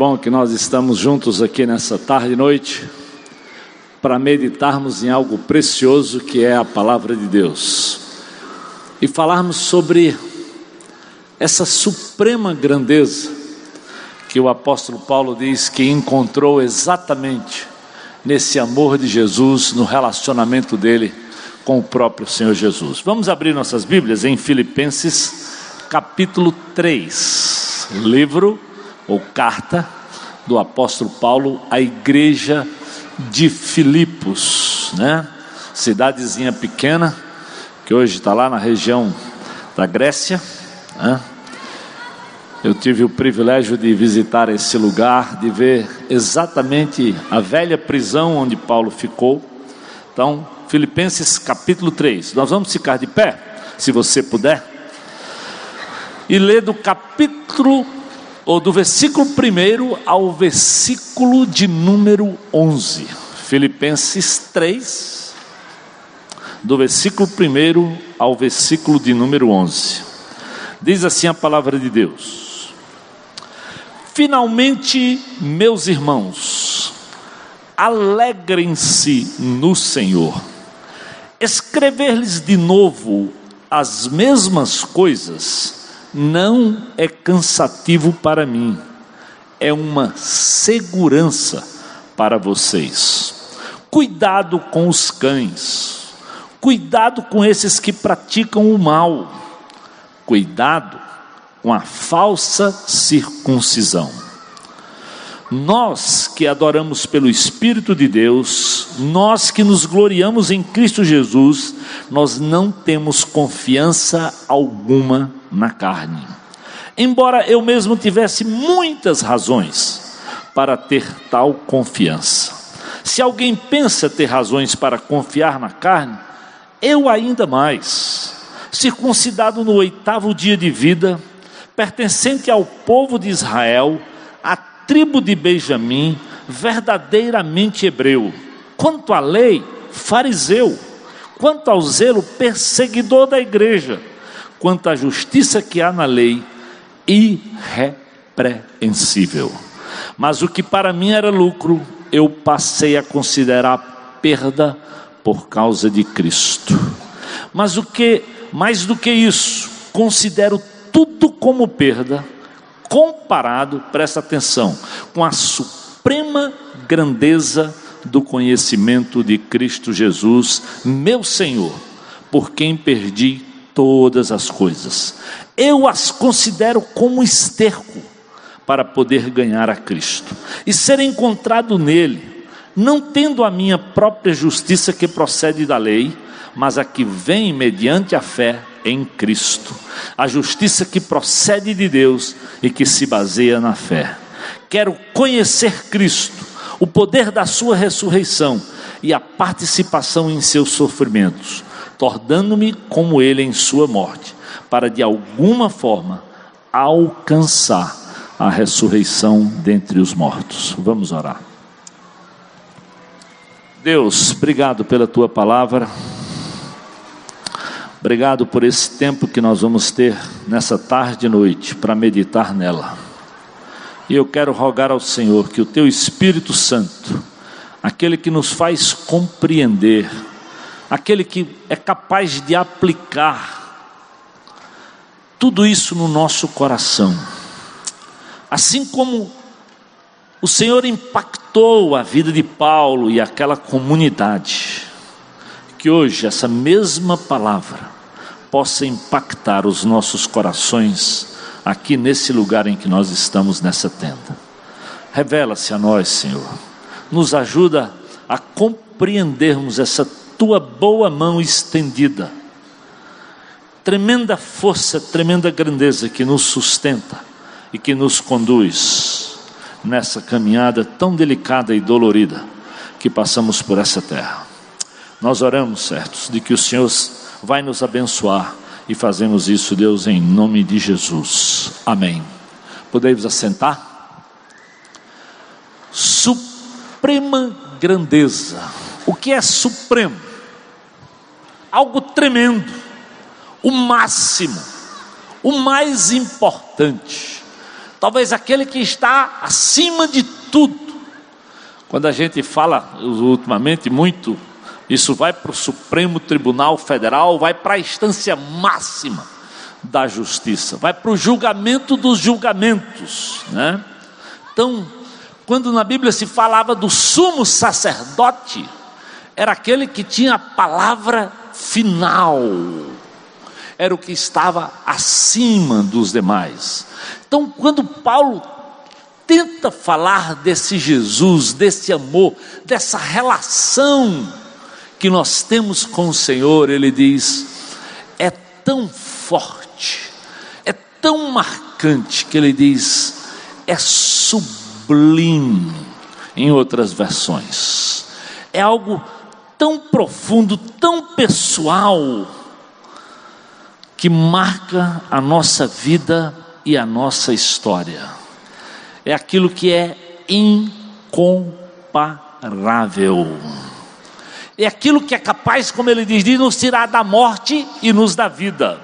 Bom que nós estamos juntos aqui nessa tarde e noite para meditarmos em algo precioso que é a palavra de Deus e falarmos sobre essa suprema grandeza que o apóstolo Paulo diz que encontrou exatamente nesse amor de Jesus, no relacionamento dele com o próprio Senhor Jesus. Vamos abrir nossas Bíblias em Filipenses capítulo 3, livro ou carta do apóstolo Paulo à igreja de Filipos, né? Cidadezinha pequena, que hoje está lá na região da Grécia, né? Eu tive o privilégio de visitar esse lugar, de ver exatamente a velha prisão onde Paulo ficou. Então, Filipenses capítulo 3. Nós vamos ficar de pé, se você puder, e ler do capítulo ou do versículo 1 ao versículo de número 11. Filipenses 3, do versículo 1 ao versículo de número 11. Diz assim a palavra de Deus: Finalmente, meus irmãos, alegrem-se no Senhor. Escrever-lhes de novo as mesmas coisas não é cansativo para mim, é uma segurança para vocês. Cuidado com os cães, cuidado com esses que praticam o mal, cuidado com a falsa circuncisão. Nós que adoramos pelo Espírito de Deus, nós que nos gloriamos em Cristo Jesus, nós não temos confiança alguma na carne. Embora eu mesmo tivesse muitas razões para ter tal confiança. Se alguém pensa ter razões para confiar na carne, eu ainda mais. Circuncidado no oitavo dia de vida, pertencente ao povo de Israel, tribo de Benjamim, verdadeiramente hebreu. Quanto à lei, fariseu. Quanto ao zelo, perseguidor da igreja quanto à justiça que há na lei, irrepreensível. Mas o que para mim era lucro, eu passei a considerar perda por causa de Cristo. Mas o que, mais do que isso, considero tudo como perda, comparado, presta atenção, com a suprema grandeza do conhecimento de Cristo Jesus, meu Senhor, por quem perdi todas as coisas. Eu as considero como esterco para poder ganhar a Cristo e ser encontrado nele, não tendo a minha própria justiça que procede da lei, mas a que vem mediante a fé em Cristo, a justiça que procede de Deus e que se baseia na fé. Quero conhecer Cristo, o poder da sua ressurreição e a participação em seus sofrimentos tornando-me como ele em sua morte, para de alguma forma alcançar a ressurreição dentre os mortos. Vamos orar. Deus, obrigado pela tua palavra. Obrigado por esse tempo que nós vamos ter nessa tarde e noite para meditar nela. E eu quero rogar ao Senhor que o teu Espírito Santo, aquele que nos faz compreender aquele que é capaz de aplicar tudo isso no nosso coração. Assim como o Senhor impactou a vida de Paulo e aquela comunidade, que hoje essa mesma palavra possa impactar os nossos corações aqui nesse lugar em que nós estamos nessa tenda. Revela-se a nós, Senhor. Nos ajuda a compreendermos essa tua boa mão estendida. Tremenda força, tremenda grandeza que nos sustenta e que nos conduz nessa caminhada tão delicada e dolorida que passamos por essa terra. Nós oramos, certos, de que o Senhor vai nos abençoar e fazemos isso, Deus, em nome de Jesus. Amém. Podemos assentar? Suprema grandeza. O que é supremo? algo tremendo, o máximo, o mais importante. talvez aquele que está acima de tudo. Quando a gente fala ultimamente muito, isso vai para o Supremo Tribunal Federal, vai para a instância máxima da justiça, vai para o julgamento dos julgamentos, né? Então, quando na Bíblia se falava do sumo sacerdote, era aquele que tinha a palavra final, era o que estava acima dos demais. Então, quando Paulo tenta falar desse Jesus, desse amor, dessa relação que nós temos com o Senhor, ele diz: é tão forte, é tão marcante, que ele diz: é sublime, em outras versões, é algo tão profundo, tão pessoal, que marca a nossa vida e a nossa história. É aquilo que é incomparável. É aquilo que é capaz, como ele diz, de nos tirar da morte e nos da vida.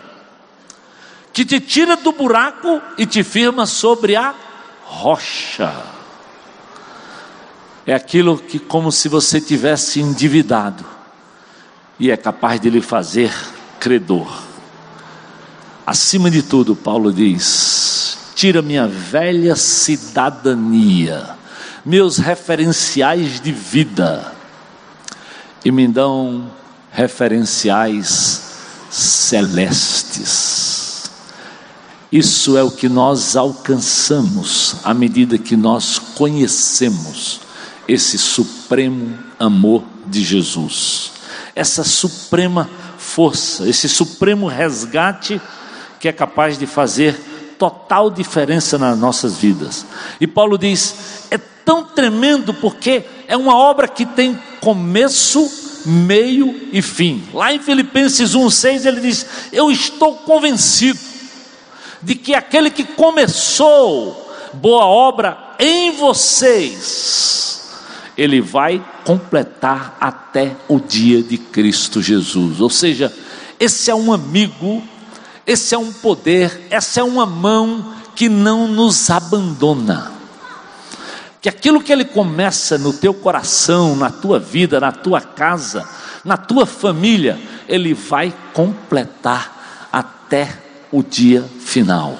Que te tira do buraco e te firma sobre a rocha. É aquilo que, como se você tivesse endividado, e é capaz de lhe fazer credor. Acima de tudo, Paulo diz: tira minha velha cidadania, meus referenciais de vida, e me dão referenciais celestes. Isso é o que nós alcançamos à medida que nós conhecemos esse supremo amor de Jesus, essa suprema força, esse supremo resgate que é capaz de fazer total diferença nas nossas vidas. E Paulo diz: é tão tremendo porque é uma obra que tem começo, meio e fim. Lá em Filipenses 1,6 ele diz: Eu estou convencido de que aquele que começou boa obra em vocês, ele vai completar até o dia de Cristo Jesus. Ou seja, esse é um amigo esse é um poder, essa é uma mão que não nos abandona. Que aquilo que ele começa no teu coração, na tua vida, na tua casa, na tua família, ele vai completar até o dia final.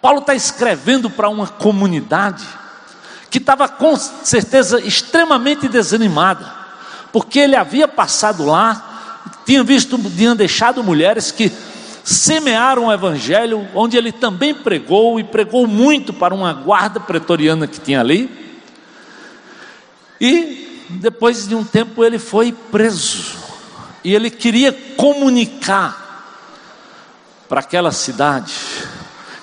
Paulo está escrevendo para uma comunidade que estava com certeza extremamente desanimada, porque ele havia passado lá, tinha visto, tinha deixado mulheres que semearam o evangelho, onde ele também pregou e pregou muito para uma guarda pretoriana que tinha ali. E depois de um tempo ele foi preso. E ele queria comunicar para aquela cidade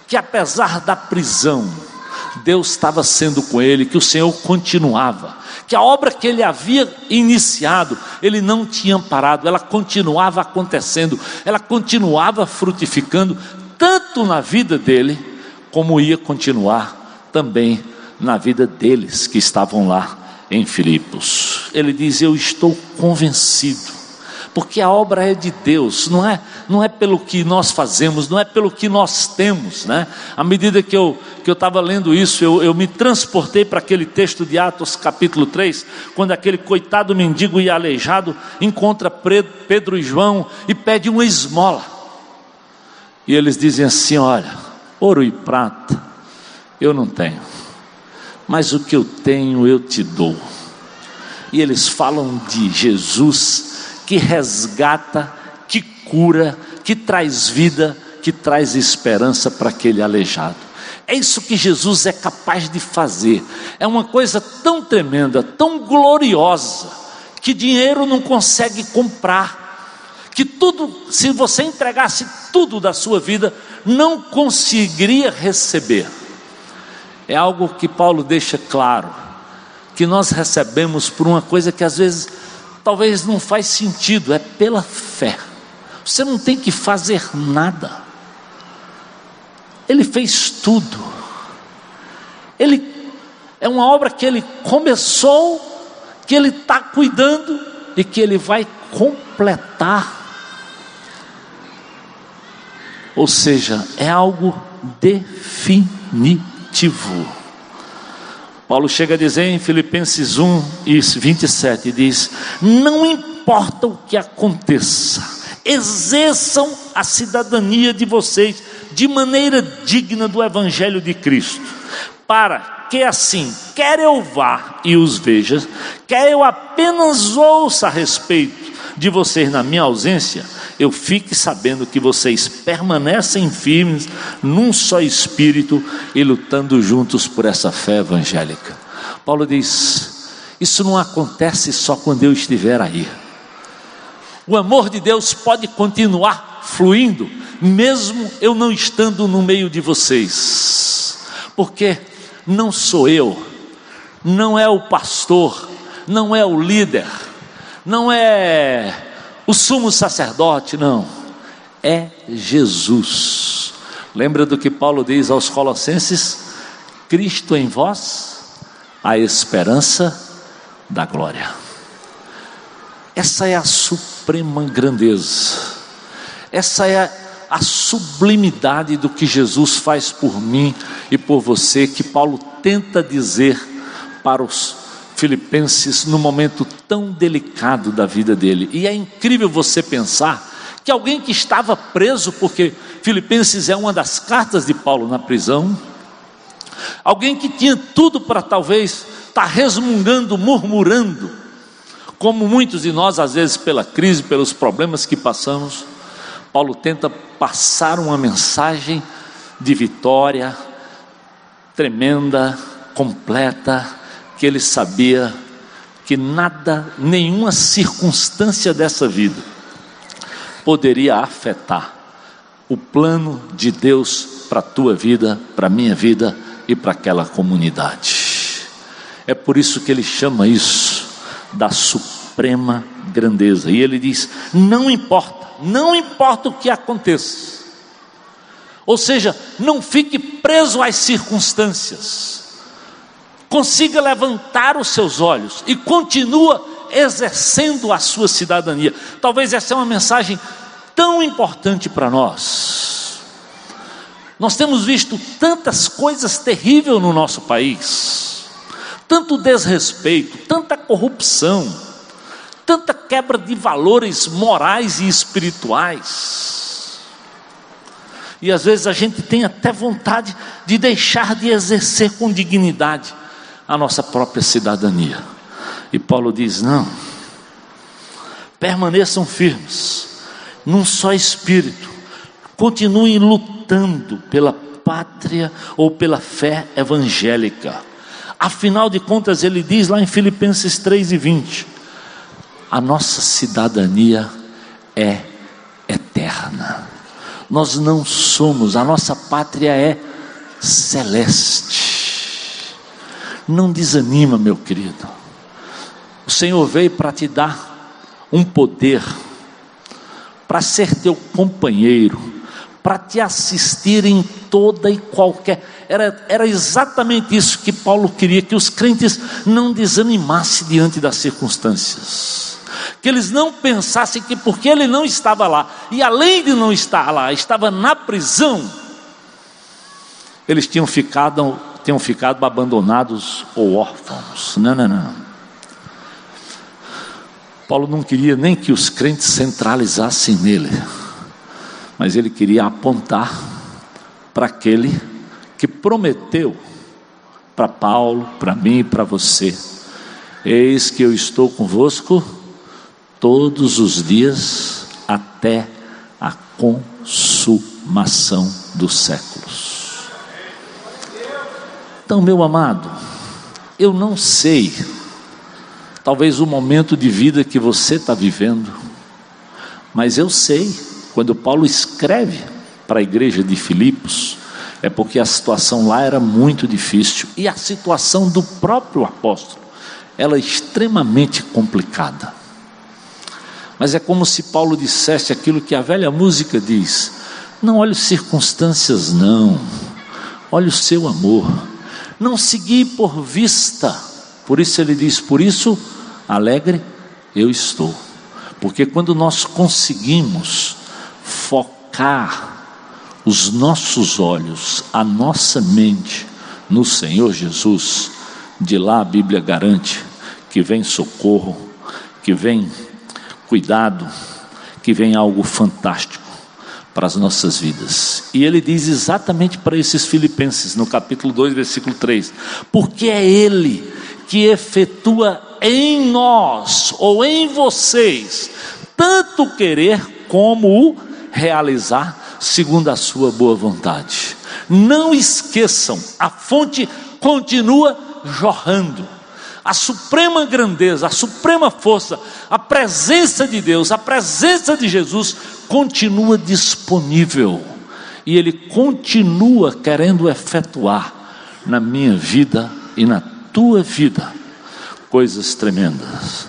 que apesar da prisão, Deus estava sendo com ele, que o Senhor continuava que a obra que ele havia iniciado, ele não tinha parado, ela continuava acontecendo, ela continuava frutificando, tanto na vida dele, como ia continuar também na vida deles que estavam lá em Filipos. Ele diz: Eu estou convencido porque a obra é de Deus, não é, não é pelo que nós fazemos, não é pelo que nós temos, né? À medida que eu que eu estava lendo isso, eu, eu me transportei para aquele texto de Atos capítulo 3, quando aquele coitado mendigo e aleijado encontra Pedro e João e pede uma esmola. E eles dizem assim: Olha, ouro e prata eu não tenho, mas o que eu tenho eu te dou. E eles falam de Jesus que resgata, que cura, que traz vida, que traz esperança para aquele aleijado. É isso que Jesus é capaz de fazer. É uma coisa tão tremenda, tão gloriosa, que dinheiro não consegue comprar. Que tudo, se você entregasse tudo da sua vida, não conseguiria receber. É algo que Paulo deixa claro, que nós recebemos por uma coisa que às vezes talvez não faz sentido, é pela fé. Você não tem que fazer nada. Ele fez tudo. Ele é uma obra que ele começou, que ele está cuidando e que ele vai completar. Ou seja, é algo definitivo. Ativo. Paulo chega a dizer em Filipenses 1 e 27, diz: Não importa o que aconteça, exerçam a cidadania de vocês de maneira digna do Evangelho de Cristo, para que assim, quer eu vá e os veja, quer eu apenas ouça a respeito de vocês na minha ausência, eu fique sabendo que vocês permanecem firmes num só espírito e lutando juntos por essa fé evangélica. Paulo diz: Isso não acontece só quando eu estiver aí. O amor de Deus pode continuar fluindo, mesmo eu não estando no meio de vocês, porque não sou eu, não é o pastor, não é o líder, não é o sumo sacerdote, não, é Jesus. Lembra do que Paulo diz aos Colossenses? Cristo em vós, a esperança da glória. Essa é a suprema grandeza, essa é a sublimidade do que Jesus faz por mim e por você, que Paulo tenta dizer para os Filipenses no momento tão delicado da vida dele. E é incrível você pensar que alguém que estava preso, porque Filipenses é uma das cartas de Paulo na prisão, alguém que tinha tudo para talvez estar tá resmungando, murmurando, como muitos de nós, às vezes, pela crise, pelos problemas que passamos, Paulo tenta passar uma mensagem de vitória tremenda, completa, que ele sabia que nada, nenhuma circunstância dessa vida poderia afetar o plano de Deus para a tua vida, para a minha vida e para aquela comunidade. É por isso que ele chama isso da suprema grandeza. E ele diz: não importa, não importa o que aconteça. Ou seja, não fique preso às circunstâncias consiga levantar os seus olhos e continua exercendo a sua cidadania. Talvez essa é uma mensagem tão importante para nós. Nós temos visto tantas coisas terríveis no nosso país, tanto desrespeito, tanta corrupção, tanta quebra de valores morais e espirituais. E às vezes a gente tem até vontade de deixar de exercer com dignidade a nossa própria cidadania. E Paulo diz: não, permaneçam firmes, num só espírito, continuem lutando pela pátria ou pela fé evangélica. Afinal de contas, ele diz lá em Filipenses 3 e 20: a nossa cidadania é eterna. Nós não somos, a nossa pátria é celeste. Não desanima, meu querido. O Senhor veio para te dar um poder, para ser teu companheiro, para te assistir em toda e qualquer. Era, era exatamente isso que Paulo queria: que os crentes não desanimassem diante das circunstâncias. Que eles não pensassem que porque ele não estava lá, e além de não estar lá, estava na prisão, eles tinham ficado tenham ficado abandonados ou órfãos. Não, não, não. Paulo não queria nem que os crentes centralizassem nele, mas ele queria apontar para aquele que prometeu para Paulo, para mim e para você: Eis que eu estou convosco todos os dias até a consumação dos séculos. Então, meu amado, eu não sei, talvez o momento de vida que você está vivendo, mas eu sei, quando Paulo escreve para a igreja de Filipos, é porque a situação lá era muito difícil e a situação do próprio apóstolo ela é extremamente complicada. Mas é como se Paulo dissesse aquilo que a velha música diz: não olhe circunstâncias, não, olhe o seu amor não segui por vista. Por isso ele diz: Por isso, alegre eu estou. Porque quando nós conseguimos focar os nossos olhos, a nossa mente no Senhor Jesus, de lá a Bíblia garante que vem socorro, que vem cuidado, que vem algo fantástico para as nossas vidas. E ele diz exatamente para esses filipenses, no capítulo 2, versículo 3: Porque é Ele que efetua em nós, ou em vocês, tanto querer como o realizar, segundo a sua boa vontade. Não esqueçam, a fonte continua jorrando. A suprema grandeza, a suprema força, a presença de Deus, a presença de Jesus continua disponível e Ele continua querendo efetuar na minha vida e na tua vida coisas tremendas.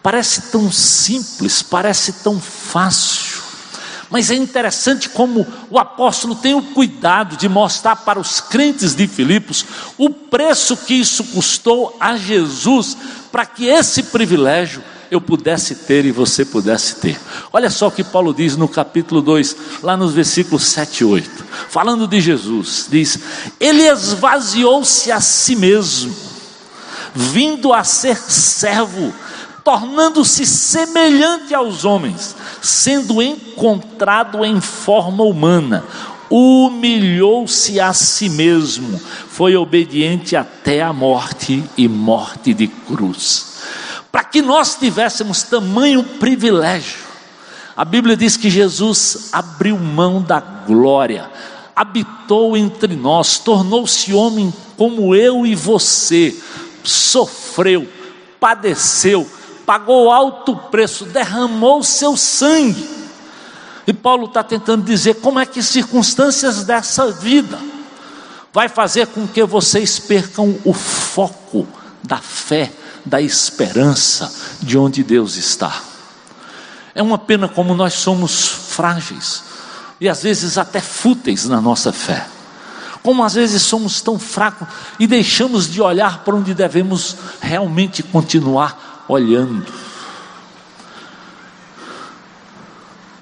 Parece tão simples, parece tão fácil, mas é interessante como o apóstolo tem o cuidado de mostrar para os crentes de Filipos o preço que isso custou a Jesus para que esse privilégio eu pudesse ter e você pudesse ter. Olha só o que Paulo diz no capítulo 2, lá nos versículos 7 e 8, falando de Jesus: diz, Ele esvaziou-se a si mesmo, vindo a ser servo, tornando-se semelhante aos homens, sendo encontrado em forma humana, humilhou-se a si mesmo, foi obediente até a morte e morte de cruz para que nós tivéssemos tamanho privilégio. A Bíblia diz que Jesus abriu mão da glória, habitou entre nós, tornou-se homem como eu e você, sofreu, padeceu, pagou alto preço, derramou seu sangue. E Paulo está tentando dizer como é que circunstâncias dessa vida vai fazer com que vocês percam o foco da fé da esperança de onde Deus está. É uma pena como nós somos frágeis e às vezes até fúteis na nossa fé. Como às vezes somos tão fracos e deixamos de olhar para onde devemos realmente continuar olhando.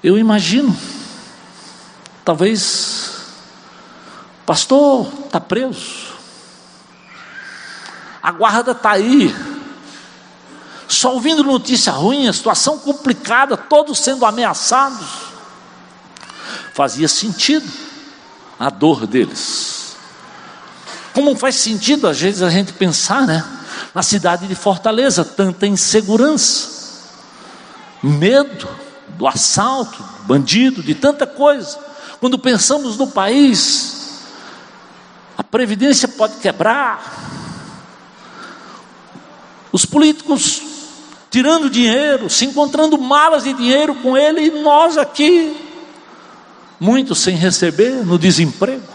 Eu imagino, talvez, pastor está preso, a guarda está aí, só ouvindo notícia ruim, a situação complicada, todos sendo ameaçados. Fazia sentido a dor deles. Como faz sentido às vezes a gente pensar, né? Na cidade de Fortaleza, tanta insegurança, medo do assalto, bandido, de tanta coisa. Quando pensamos no país, a previdência pode quebrar, os políticos tirando dinheiro, se encontrando malas de dinheiro com ele, e nós aqui, muitos sem receber, no desemprego.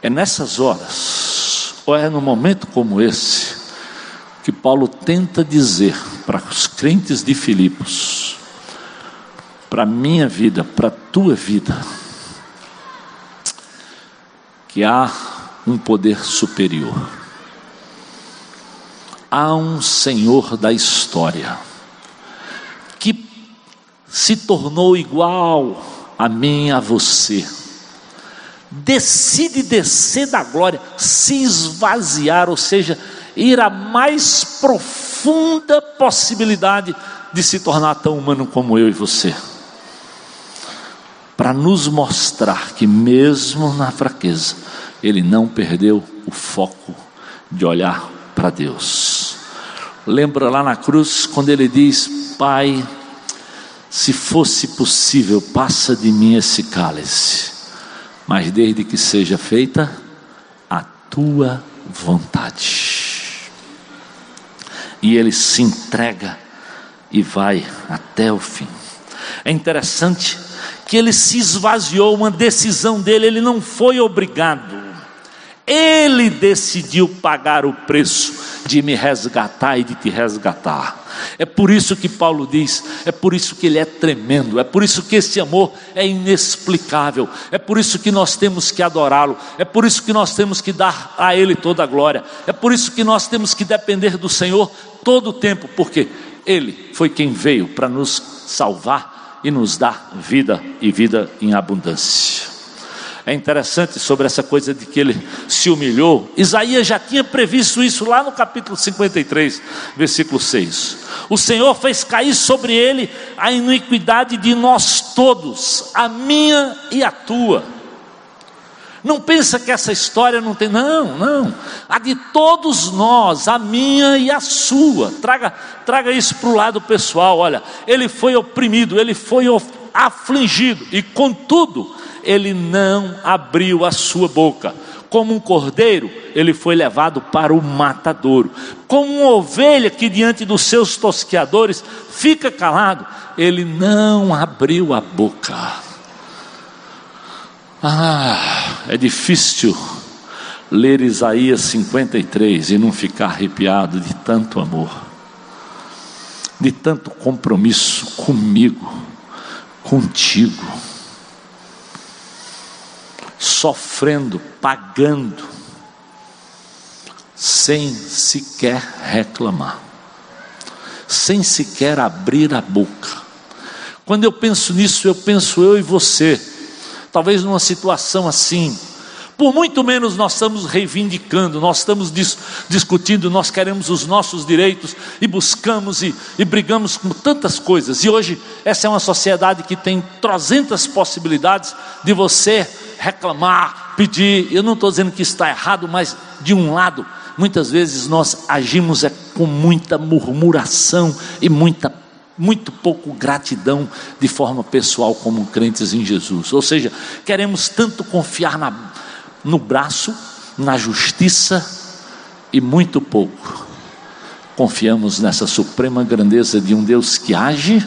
É nessas horas, ou é no momento como esse, que Paulo tenta dizer para os crentes de Filipos, para a minha vida, para a tua vida, que há um poder superior há um Senhor da história que se tornou igual a mim, a você. Decide descer da glória, se esvaziar, ou seja, ir à mais profunda possibilidade de se tornar tão humano como eu e você. Para nos mostrar que, mesmo na fraqueza, ele não perdeu o foco de olhar para Deus. Lembra lá na cruz quando ele diz: Pai, se fosse possível, passa de mim esse cálice, mas desde que seja feita a tua vontade. E ele se entrega e vai até o fim. É interessante que ele se esvaziou, uma decisão dele, ele não foi obrigado. Ele decidiu pagar o preço de me resgatar e de te resgatar. É por isso que Paulo diz, é por isso que ele é tremendo, é por isso que esse amor é inexplicável, é por isso que nós temos que adorá-lo, é por isso que nós temos que dar a ele toda a glória, é por isso que nós temos que depender do Senhor todo o tempo, porque ele foi quem veio para nos salvar e nos dar vida e vida em abundância. É interessante sobre essa coisa de que ele se humilhou. Isaías já tinha previsto isso lá no capítulo 53, versículo 6. O Senhor fez cair sobre ele a iniquidade de nós todos, a minha e a tua. Não pensa que essa história não tem, não, não. A de todos nós, a minha e a sua. Traga, traga isso para o lado pessoal. Olha, ele foi oprimido, ele foi afligido, e contudo, ele não abriu a sua boca. Como um cordeiro, ele foi levado para o matadouro. Como uma ovelha que diante dos seus tosqueadores fica calado, ele não abriu a boca. Ah, é difícil ler Isaías 53 e não ficar arrepiado de tanto amor, de tanto compromisso comigo, contigo, sofrendo, pagando, sem sequer reclamar, sem sequer abrir a boca. Quando eu penso nisso, eu penso eu e você talvez numa situação assim. Por muito menos nós estamos reivindicando, nós estamos dis discutindo, nós queremos os nossos direitos e buscamos e, e brigamos com tantas coisas. E hoje essa é uma sociedade que tem trozentas possibilidades de você reclamar, pedir. Eu não estou dizendo que está errado, mas de um lado, muitas vezes nós agimos é com muita murmuração e muita muito pouco gratidão de forma pessoal como crentes em Jesus. Ou seja, queremos tanto confiar na, no braço, na justiça e muito pouco confiamos nessa suprema grandeza de um Deus que age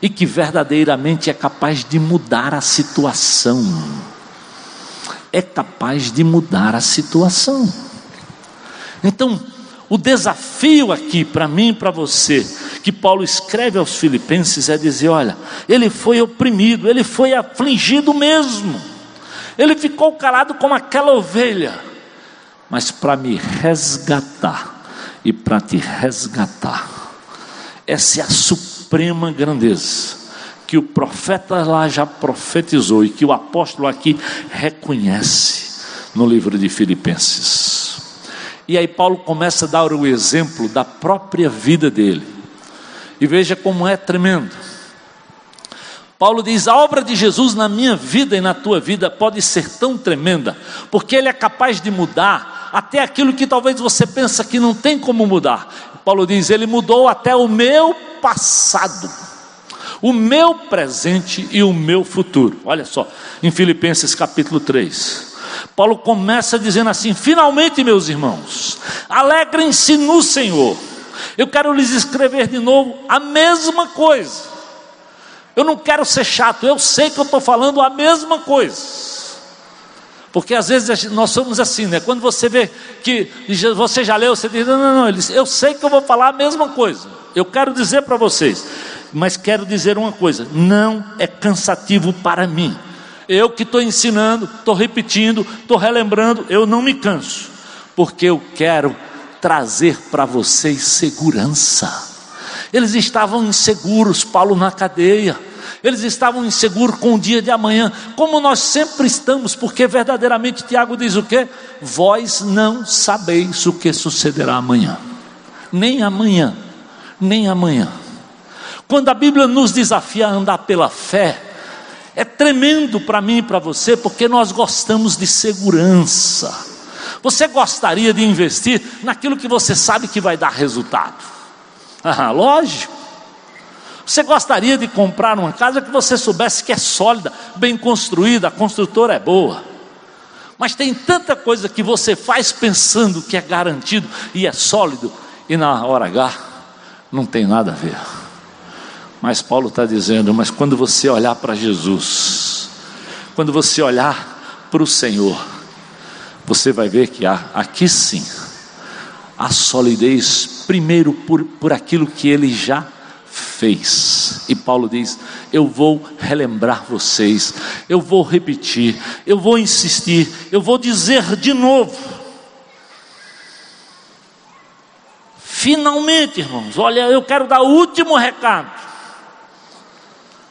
e que verdadeiramente é capaz de mudar a situação. É capaz de mudar a situação. Então, o desafio aqui para mim e para você, que Paulo escreve aos Filipenses, é dizer: olha, ele foi oprimido, ele foi afligido mesmo, ele ficou calado como aquela ovelha, mas para me resgatar e para te resgatar, essa é a suprema grandeza que o profeta lá já profetizou e que o apóstolo aqui reconhece no livro de Filipenses. E aí Paulo começa a dar o exemplo da própria vida dele. E veja como é tremendo. Paulo diz: a obra de Jesus na minha vida e na tua vida pode ser tão tremenda, porque ele é capaz de mudar até aquilo que talvez você pensa que não tem como mudar. Paulo diz: ele mudou até o meu passado, o meu presente e o meu futuro. Olha só, em Filipenses capítulo 3. Paulo começa dizendo assim: finalmente, meus irmãos, alegrem-se no Senhor. Eu quero lhes escrever de novo a mesma coisa. Eu não quero ser chato, eu sei que eu estou falando a mesma coisa. Porque às vezes nós somos assim, né? Quando você vê que você já leu, você diz: não, não, não, eu sei que eu vou falar a mesma coisa. Eu quero dizer para vocês, mas quero dizer uma coisa: não é cansativo para mim. Eu que estou ensinando, estou repetindo, estou relembrando, eu não me canso, porque eu quero trazer para vocês segurança. Eles estavam inseguros, Paulo na cadeia. Eles estavam inseguros com o dia de amanhã, como nós sempre estamos, porque verdadeiramente Tiago diz o que? Vós não sabeis o que sucederá amanhã, nem amanhã, nem amanhã. Quando a Bíblia nos desafia a andar pela fé, é tremendo para mim e para você, porque nós gostamos de segurança. Você gostaria de investir naquilo que você sabe que vai dar resultado? Ah, lógico. Você gostaria de comprar uma casa que você soubesse que é sólida, bem construída, a construtora é boa. Mas tem tanta coisa que você faz pensando que é garantido e é sólido, e na hora H não tem nada a ver. Mas Paulo está dizendo: mas quando você olhar para Jesus, quando você olhar para o Senhor, você vai ver que há aqui sim a solidez, primeiro por, por aquilo que ele já fez. E Paulo diz: Eu vou relembrar vocês, eu vou repetir, eu vou insistir, eu vou dizer de novo. Finalmente, irmãos, olha, eu quero dar o último recado.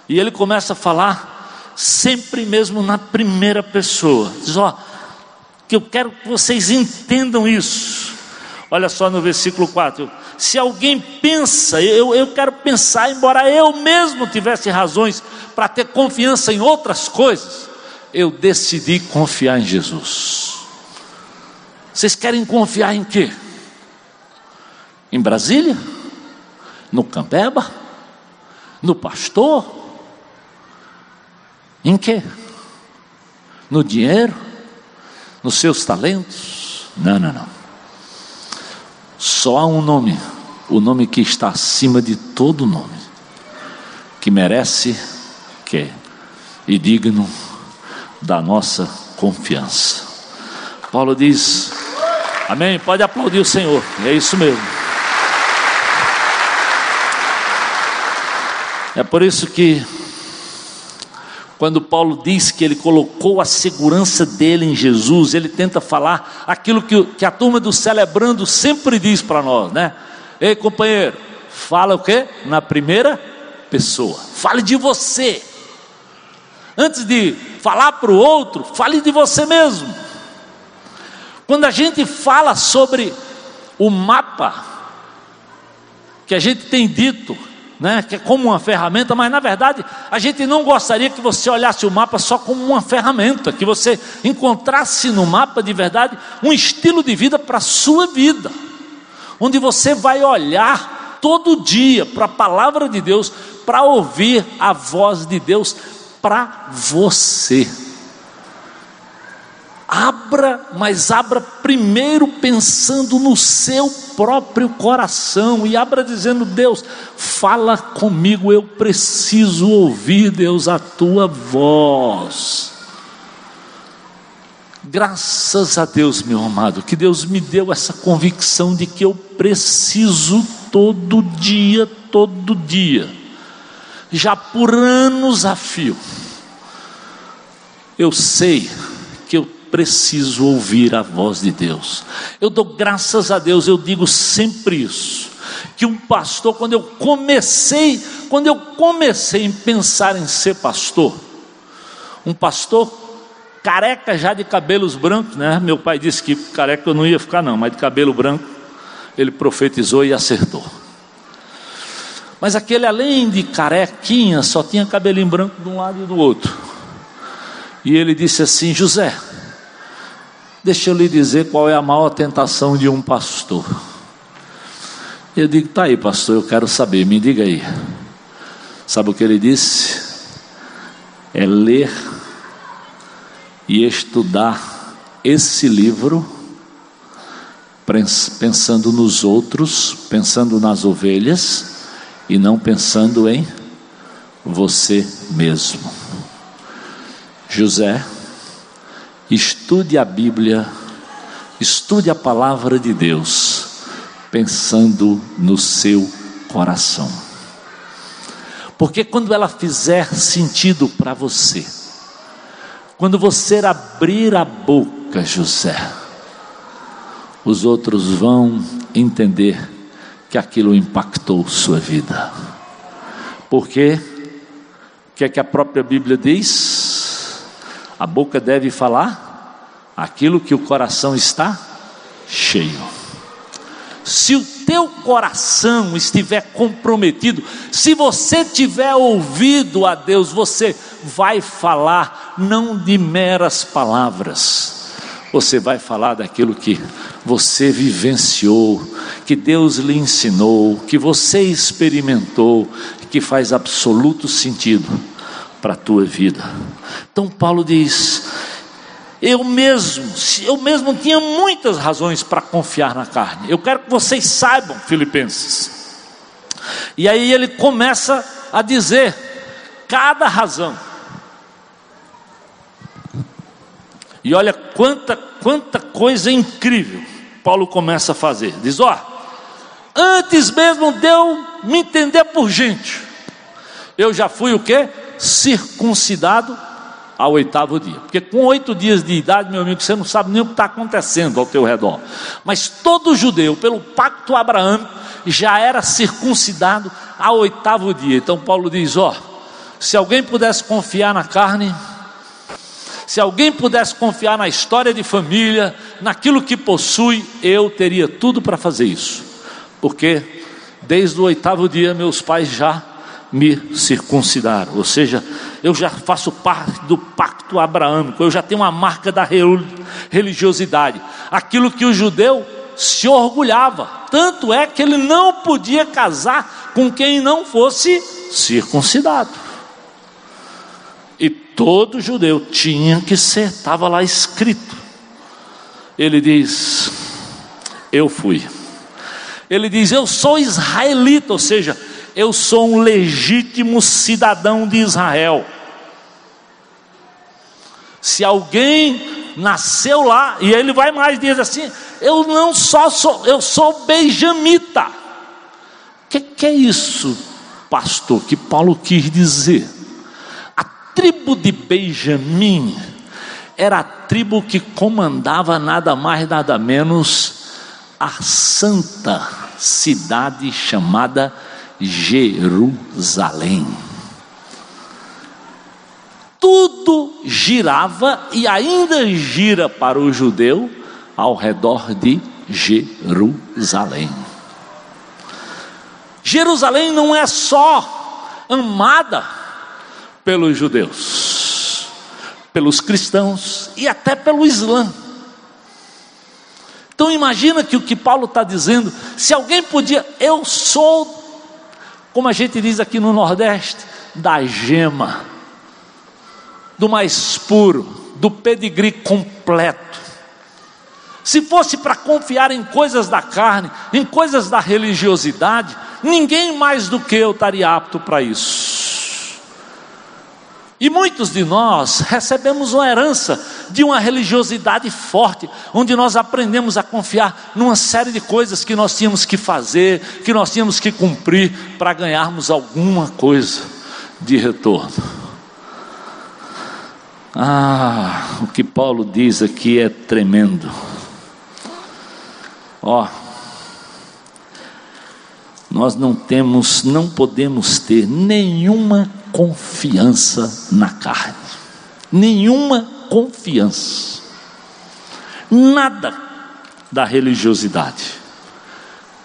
E ele começa a falar sempre mesmo na primeira pessoa. Diz, ó, que eu quero que vocês entendam isso. Olha só no versículo 4. Se alguém pensa, eu, eu quero pensar, embora eu mesmo tivesse razões para ter confiança em outras coisas, eu decidi confiar em Jesus. Vocês querem confiar em quê? Em Brasília? No Cambeba? No pastor? Em quê? No dinheiro? Nos seus talentos? Não, não, não. Só há um nome, o nome que está acima de todo nome, que merece, que é e digno da nossa confiança. Paulo diz: Amém? Pode aplaudir o Senhor, é isso mesmo. É por isso que, quando Paulo diz que ele colocou a segurança dele em Jesus, ele tenta falar aquilo que, que a turma do celebrando sempre diz para nós, né? Ei, companheiro, fala o que? Na primeira pessoa, fale de você. Antes de falar para o outro, fale de você mesmo. Quando a gente fala sobre o mapa, que a gente tem dito, né, que é como uma ferramenta, mas na verdade a gente não gostaria que você olhasse o mapa só como uma ferramenta, que você encontrasse no mapa de verdade um estilo de vida para a sua vida, onde você vai olhar todo dia para a palavra de Deus, para ouvir a voz de Deus para você. Abra, mas abra primeiro pensando no seu próprio coração e abra dizendo: Deus, fala comigo, eu preciso ouvir, Deus, a tua voz. Graças a Deus, meu amado, que Deus me deu essa convicção de que eu preciso todo dia, todo dia já por anos a fio, eu sei preciso ouvir a voz de Deus. Eu dou graças a Deus, eu digo sempre isso. Que um pastor, quando eu comecei, quando eu comecei em pensar em ser pastor, um pastor careca já de cabelos brancos, né? Meu pai disse que careca eu não ia ficar não, mas de cabelo branco ele profetizou e acertou. Mas aquele, além de carequinha, só tinha cabelinho branco de um lado e do outro. E ele disse assim: José, deixa eu lhe dizer qual é a maior tentação de um pastor. Eu digo: tá aí, pastor, eu quero saber, me diga aí. Sabe o que ele disse? É ler e estudar esse livro, pensando nos outros, pensando nas ovelhas e não pensando em você mesmo. José, estude a Bíblia, estude a palavra de Deus, pensando no seu coração. Porque quando ela fizer sentido para você, quando você abrir a boca, José, os outros vão entender que aquilo impactou sua vida. Porque o que é que a própria Bíblia diz? A boca deve falar aquilo que o coração está cheio. Se o teu coração estiver comprometido, se você tiver ouvido a Deus, você vai falar não de meras palavras, você vai falar daquilo que você vivenciou, que Deus lhe ensinou, que você experimentou, que faz absoluto sentido para a tua vida. Então Paulo diz: eu mesmo, eu mesmo tinha muitas razões para confiar na carne. Eu quero que vocês saibam, Filipenses. E aí ele começa a dizer cada razão. E olha quanta, quanta coisa incrível Paulo começa a fazer. Diz: Ó, antes mesmo de eu me entender por gente, eu já fui o que? Circuncidado ao oitavo dia. Porque com oito dias de idade, meu amigo, você não sabe nem o que está acontecendo ao teu redor. Mas todo judeu, pelo pacto abraâmico, já era circuncidado ao oitavo dia. Então Paulo diz: Ó, Se alguém pudesse confiar na carne, se alguém pudesse confiar na história de família, naquilo que possui, eu teria tudo para fazer isso, porque desde o oitavo dia meus pais já me circuncidaram, ou seja, eu já faço parte do pacto abraâmico, eu já tenho uma marca da religiosidade, aquilo que o judeu se orgulhava, tanto é que ele não podia casar com quem não fosse circuncidado. E todo judeu tinha que ser, estava lá escrito. Ele diz: Eu fui. Ele diz: Eu sou israelita, ou seja, eu sou um legítimo cidadão de Israel. Se alguém nasceu lá, e ele vai mais, diz assim: Eu não só sou, eu sou benjamita. O que, que é isso, pastor, que Paulo quis dizer? A tribo de Benjamim era a tribo que comandava nada mais, nada menos a santa cidade chamada Jerusalém. Tudo girava e ainda gira para o judeu ao redor de Jerusalém. Jerusalém não é só amada pelos judeus, pelos cristãos e até pelo Islã. Então imagina que o que Paulo está dizendo, se alguém podia, eu sou como a gente diz aqui no Nordeste, da gema, do mais puro, do pedigree completo. Se fosse para confiar em coisas da carne, em coisas da religiosidade, ninguém mais do que eu estaria apto para isso. E muitos de nós recebemos uma herança de uma religiosidade forte, onde nós aprendemos a confiar numa série de coisas que nós tínhamos que fazer, que nós tínhamos que cumprir para ganharmos alguma coisa de retorno. Ah, o que Paulo diz aqui é tremendo. Ó, nós não temos, não podemos ter nenhuma confiança na carne, nenhuma confiança, nada da religiosidade.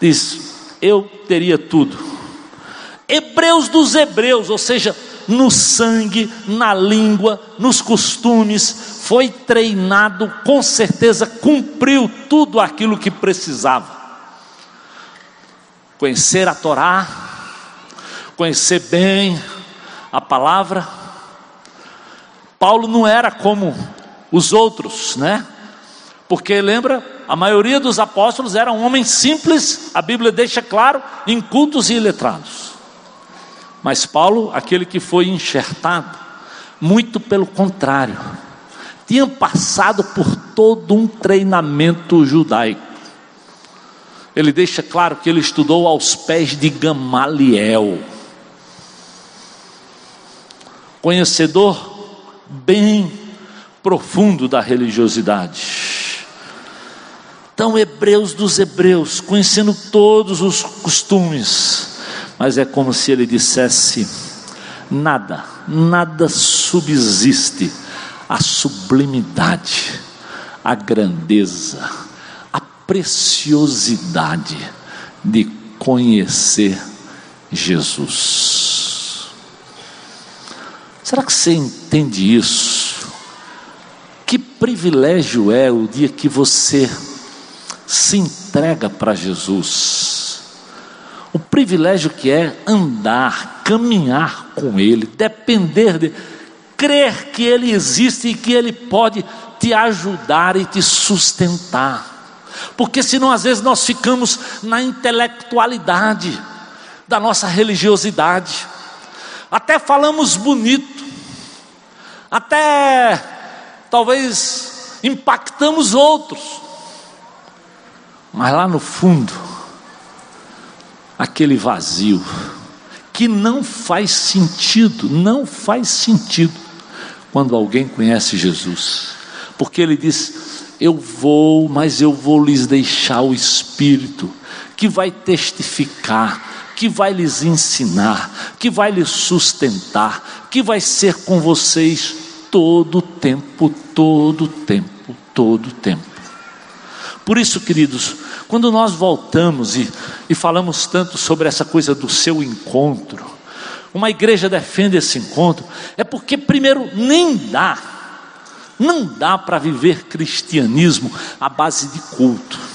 Diz: eu teria tudo. Hebreus dos Hebreus, ou seja, no sangue, na língua, nos costumes, foi treinado, com certeza cumpriu tudo aquilo que precisava. Conhecer a Torá, conhecer bem a palavra. Paulo não era como os outros, né? Porque lembra, a maioria dos apóstolos eram homens simples, a Bíblia deixa claro, incultos e iletrados. Mas Paulo, aquele que foi enxertado, muito pelo contrário, tinha passado por todo um treinamento judaico. Ele deixa claro que ele estudou aos pés de Gamaliel. Conhecedor bem profundo da religiosidade. Então, Hebreus dos Hebreus, conhecendo todos os costumes, mas é como se ele dissesse: nada, nada subsiste. A sublimidade, a grandeza, preciosidade de conhecer Jesus. Será que você entende isso? Que privilégio é o dia que você se entrega para Jesus. O privilégio que é andar, caminhar com Ele, depender de, crer que Ele existe e que Ele pode te ajudar e te sustentar. Porque senão às vezes nós ficamos na intelectualidade da nossa religiosidade. Até falamos bonito, até talvez impactamos outros, mas lá no fundo, aquele vazio, que não faz sentido, não faz sentido, quando alguém conhece Jesus, porque ele diz: Eu vou, mas eu vou lhes deixar o Espírito, que vai testificar, que vai lhes ensinar, que vai lhes sustentar, que vai ser com vocês todo o tempo, todo o tempo, todo o tempo. Por isso, queridos, quando nós voltamos e, e falamos tanto sobre essa coisa do seu encontro, uma igreja defende esse encontro, é porque, primeiro, nem dá, não dá para viver cristianismo à base de culto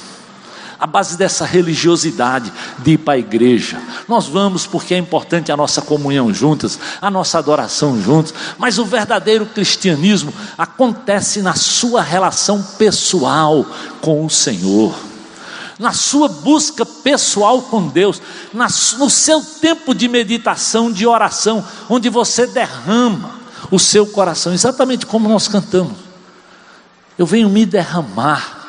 a base dessa religiosidade de ir para a igreja. Nós vamos porque é importante a nossa comunhão juntas, a nossa adoração juntos, mas o verdadeiro cristianismo acontece na sua relação pessoal com o Senhor. Na sua busca pessoal com Deus, no seu tempo de meditação, de oração, onde você derrama o seu coração, exatamente como nós cantamos. Eu venho me derramar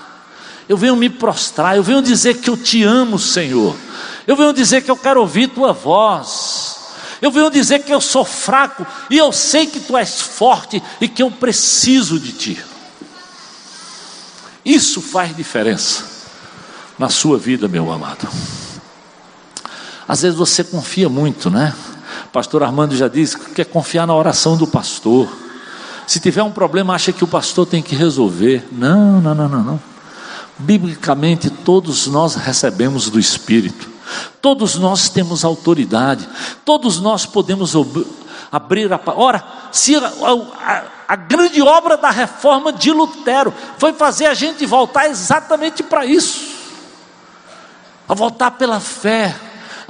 eu venho me prostrar, eu venho dizer que eu te amo, Senhor. Eu venho dizer que eu quero ouvir tua voz. Eu venho dizer que eu sou fraco e eu sei que tu és forte e que eu preciso de ti. Isso faz diferença na sua vida, meu amado. Às vezes você confia muito, né? Pastor Armando já disse que quer confiar na oração do pastor. Se tiver um problema, acha que o pastor tem que resolver. Não, não, não, não, não. Biblicamente, todos nós recebemos do Espírito, todos nós temos autoridade, todos nós podemos abrir a. Ora, se a, a, a grande obra da reforma de Lutero foi fazer a gente voltar exatamente para isso a voltar pela fé,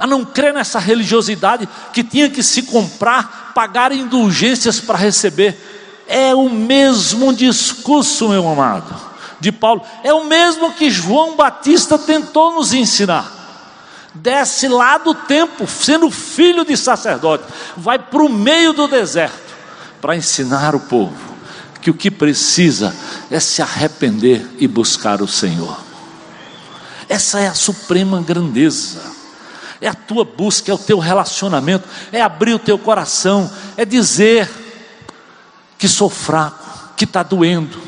a não crer nessa religiosidade que tinha que se comprar, pagar indulgências para receber. É o mesmo discurso, meu amado de Paulo é o mesmo que João Batista tentou nos ensinar. Desce lá do tempo, sendo filho de sacerdote, vai para o meio do deserto para ensinar o povo que o que precisa é se arrepender e buscar o Senhor. Essa é a suprema grandeza. É a tua busca, é o teu relacionamento, é abrir o teu coração, é dizer que sou fraco, que está doendo,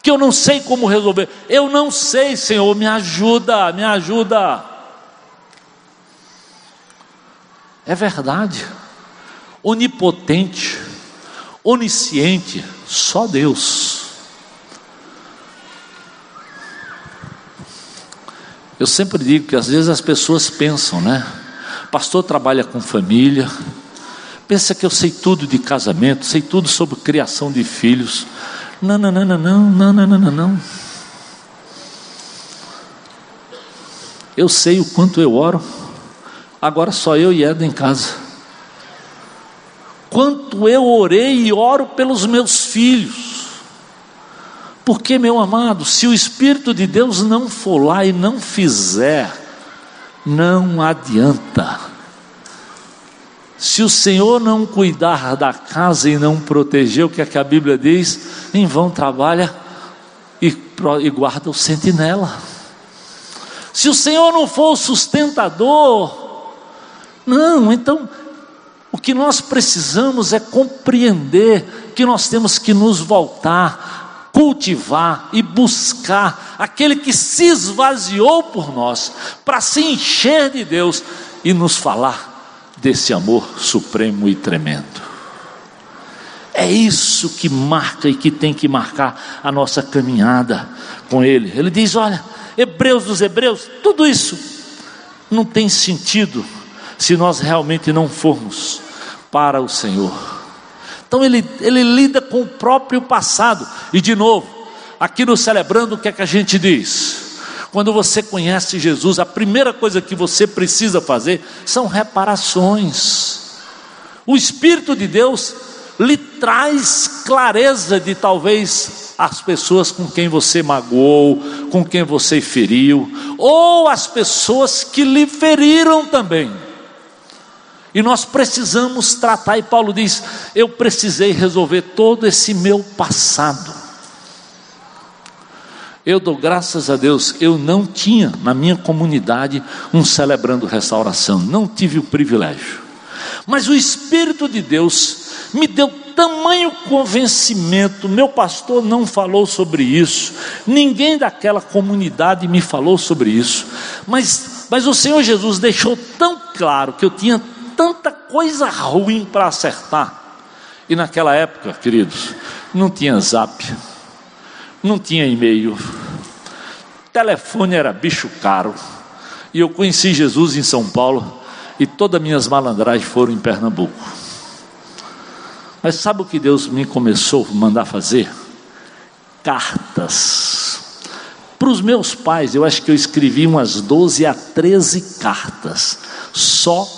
que eu não sei como resolver. Eu não sei, Senhor, me ajuda, me ajuda. É verdade. Onipotente, onisciente, só Deus. Eu sempre digo que às vezes as pessoas pensam, né? Pastor trabalha com família, pensa que eu sei tudo de casamento, sei tudo sobre criação de filhos. Não, não, não, não, não, não, não, não, não. Eu sei o quanto eu oro. Agora só eu e Eda em casa. Quanto eu orei e oro pelos meus filhos. Porque, meu amado, se o Espírito de Deus não for lá e não fizer, não adianta. Se o Senhor não cuidar da casa e não proteger, o que é que a Bíblia diz? Em vão trabalha e, e guarda o sentinela. Se o Senhor não for o sustentador, não, então o que nós precisamos é compreender que nós temos que nos voltar, cultivar e buscar aquele que se esvaziou por nós, para se encher de Deus e nos falar desse amor supremo e tremendo. É isso que marca e que tem que marcar a nossa caminhada com Ele. Ele diz: olha, Hebreus dos Hebreus, tudo isso não tem sentido se nós realmente não formos para o Senhor. Então ele, ele lida com o próprio passado, e de novo, aqui no celebrando, o que é que a gente diz? Quando você conhece Jesus, a primeira coisa que você precisa fazer são reparações. O Espírito de Deus lhe traz clareza de talvez as pessoas com quem você magoou, com quem você feriu, ou as pessoas que lhe feriram também. E nós precisamos tratar, e Paulo diz: Eu precisei resolver todo esse meu passado. Eu dou graças a Deus, eu não tinha na minha comunidade um celebrando restauração, não tive o privilégio. Mas o Espírito de Deus me deu tamanho convencimento, meu pastor não falou sobre isso, ninguém daquela comunidade me falou sobre isso, mas Mas o Senhor Jesus deixou tão claro que eu tinha tanta coisa ruim para acertar. E naquela época, queridos, não tinha zap, não tinha e-mail, telefone era bicho caro. E eu conheci Jesus em São Paulo e todas minhas malandragens foram em Pernambuco. Mas sabe o que Deus me começou a mandar fazer? Cartas. Para os meus pais, eu acho que eu escrevi umas 12 a 13 cartas, só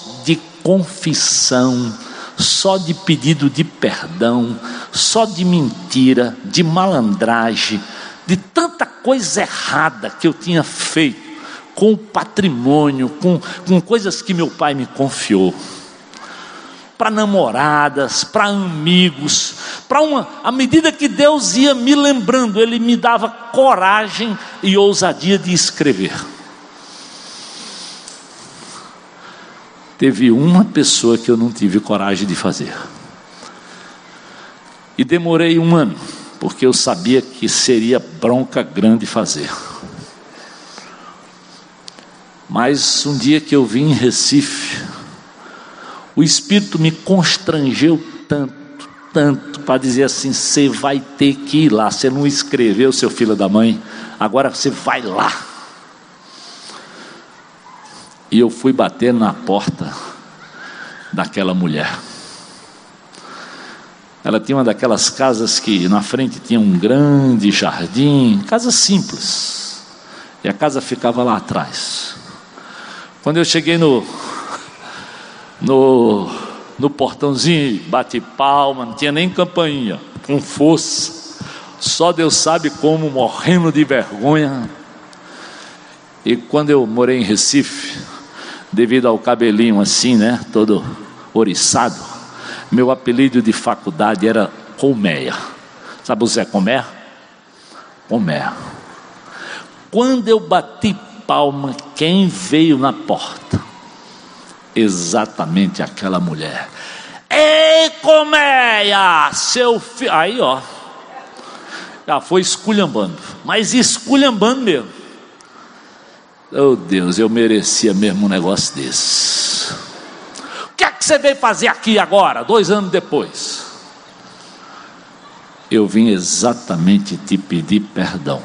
confissão, só de pedido de perdão, só de mentira, de malandragem, de tanta coisa errada que eu tinha feito com o patrimônio, com, com coisas que meu pai me confiou. Para namoradas, para amigos, para uma. À medida que Deus ia me lembrando, Ele me dava coragem e ousadia de escrever. Teve uma pessoa que eu não tive coragem de fazer. E demorei um ano, porque eu sabia que seria bronca grande fazer. Mas um dia que eu vim em Recife, o Espírito me constrangeu tanto, tanto, para dizer assim: você vai ter que ir lá. Você não escreveu, seu filho da mãe, agora você vai lá. E eu fui bater na porta daquela mulher. Ela tinha uma daquelas casas que na frente tinha um grande jardim, casa simples. E a casa ficava lá atrás. Quando eu cheguei no, no, no portãozinho, bati palma, não tinha nem campainha, com força. Só Deus sabe como, morrendo de vergonha. E quando eu morei em Recife, devido ao cabelinho assim, né, todo oriçado, meu apelido de faculdade era Colmeia. Sabe o Zé Comé? Comé. Quando eu bati palma quem veio na porta. Exatamente aquela mulher. Ei, Coméia, seu filho. Aí, ó. Já foi esculhambando. Mas esculhambando mesmo. Oh Deus, eu merecia mesmo um negócio desse. O que é que você veio fazer aqui agora, dois anos depois? Eu vim exatamente te pedir perdão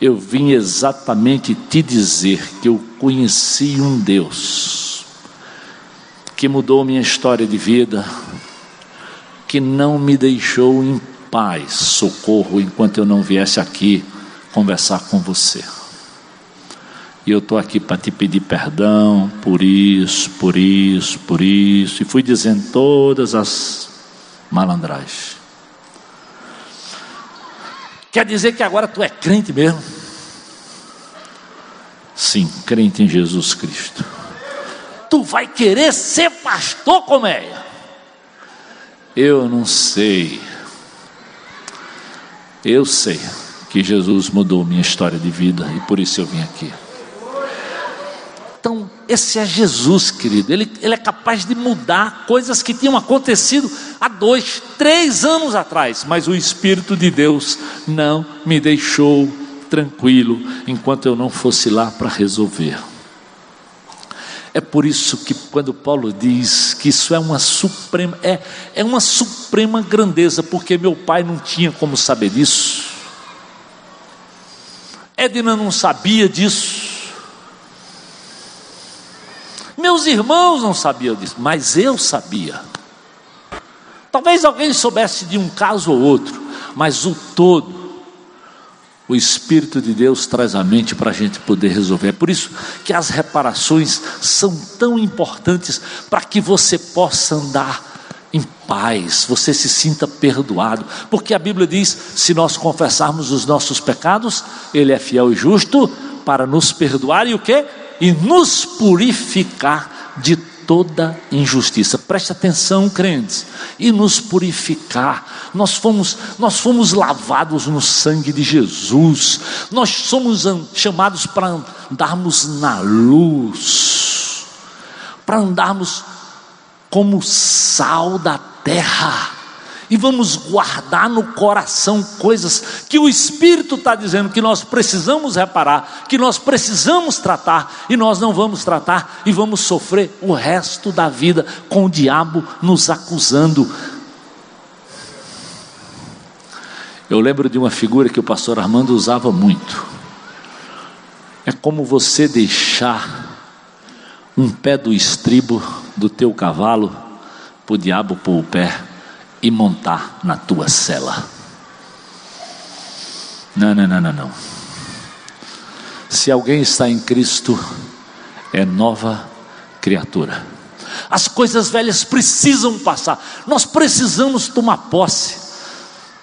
eu vim exatamente te dizer que eu conheci um Deus que mudou minha história de vida, que não me deixou em paz, socorro, enquanto eu não viesse aqui conversar com você. E eu estou aqui para te pedir perdão por isso, por isso, por isso. E fui dizendo todas as malandragens. Quer dizer que agora tu é crente mesmo? Sim, crente em Jesus Cristo. Tu vai querer ser pastor, Coméia? Eu não sei. Eu sei que Jesus mudou minha história de vida e por isso eu vim aqui. Então, esse é Jesus, querido. Ele, ele é capaz de mudar coisas que tinham acontecido há dois, três anos atrás, mas o Espírito de Deus não me deixou tranquilo enquanto eu não fosse lá para resolver. É por isso que quando Paulo diz que isso é uma suprema, é, é uma suprema grandeza, porque meu pai não tinha como saber disso. Edna não sabia disso. Meus irmãos não sabiam disso, mas eu sabia. Talvez alguém soubesse de um caso ou outro, mas o todo, o Espírito de Deus traz a mente para a gente poder resolver. É por isso que as reparações são tão importantes para que você possa andar em paz, você se sinta perdoado, porque a Bíblia diz: se nós confessarmos os nossos pecados, Ele é fiel e justo para nos perdoar e o que? e nos purificar de toda injustiça. Preste atenção, crentes, e nos purificar. Nós fomos, nós fomos lavados no sangue de Jesus. Nós somos chamados para andarmos na luz, para andarmos como sal da terra. e vamos guardar no coração coisas que o Espírito está dizendo que nós precisamos reparar, que nós precisamos tratar, e nós não vamos tratar e vamos sofrer o resto da vida com o diabo nos acusando. Eu lembro de uma figura que o pastor Armando usava muito. É como você deixar um pé do estribo do teu cavalo para o diabo pôr o pé e montar na tua cela. Não, não, não, não, não. Se alguém está em Cristo, é nova criatura. As coisas velhas precisam passar. Nós precisamos tomar posse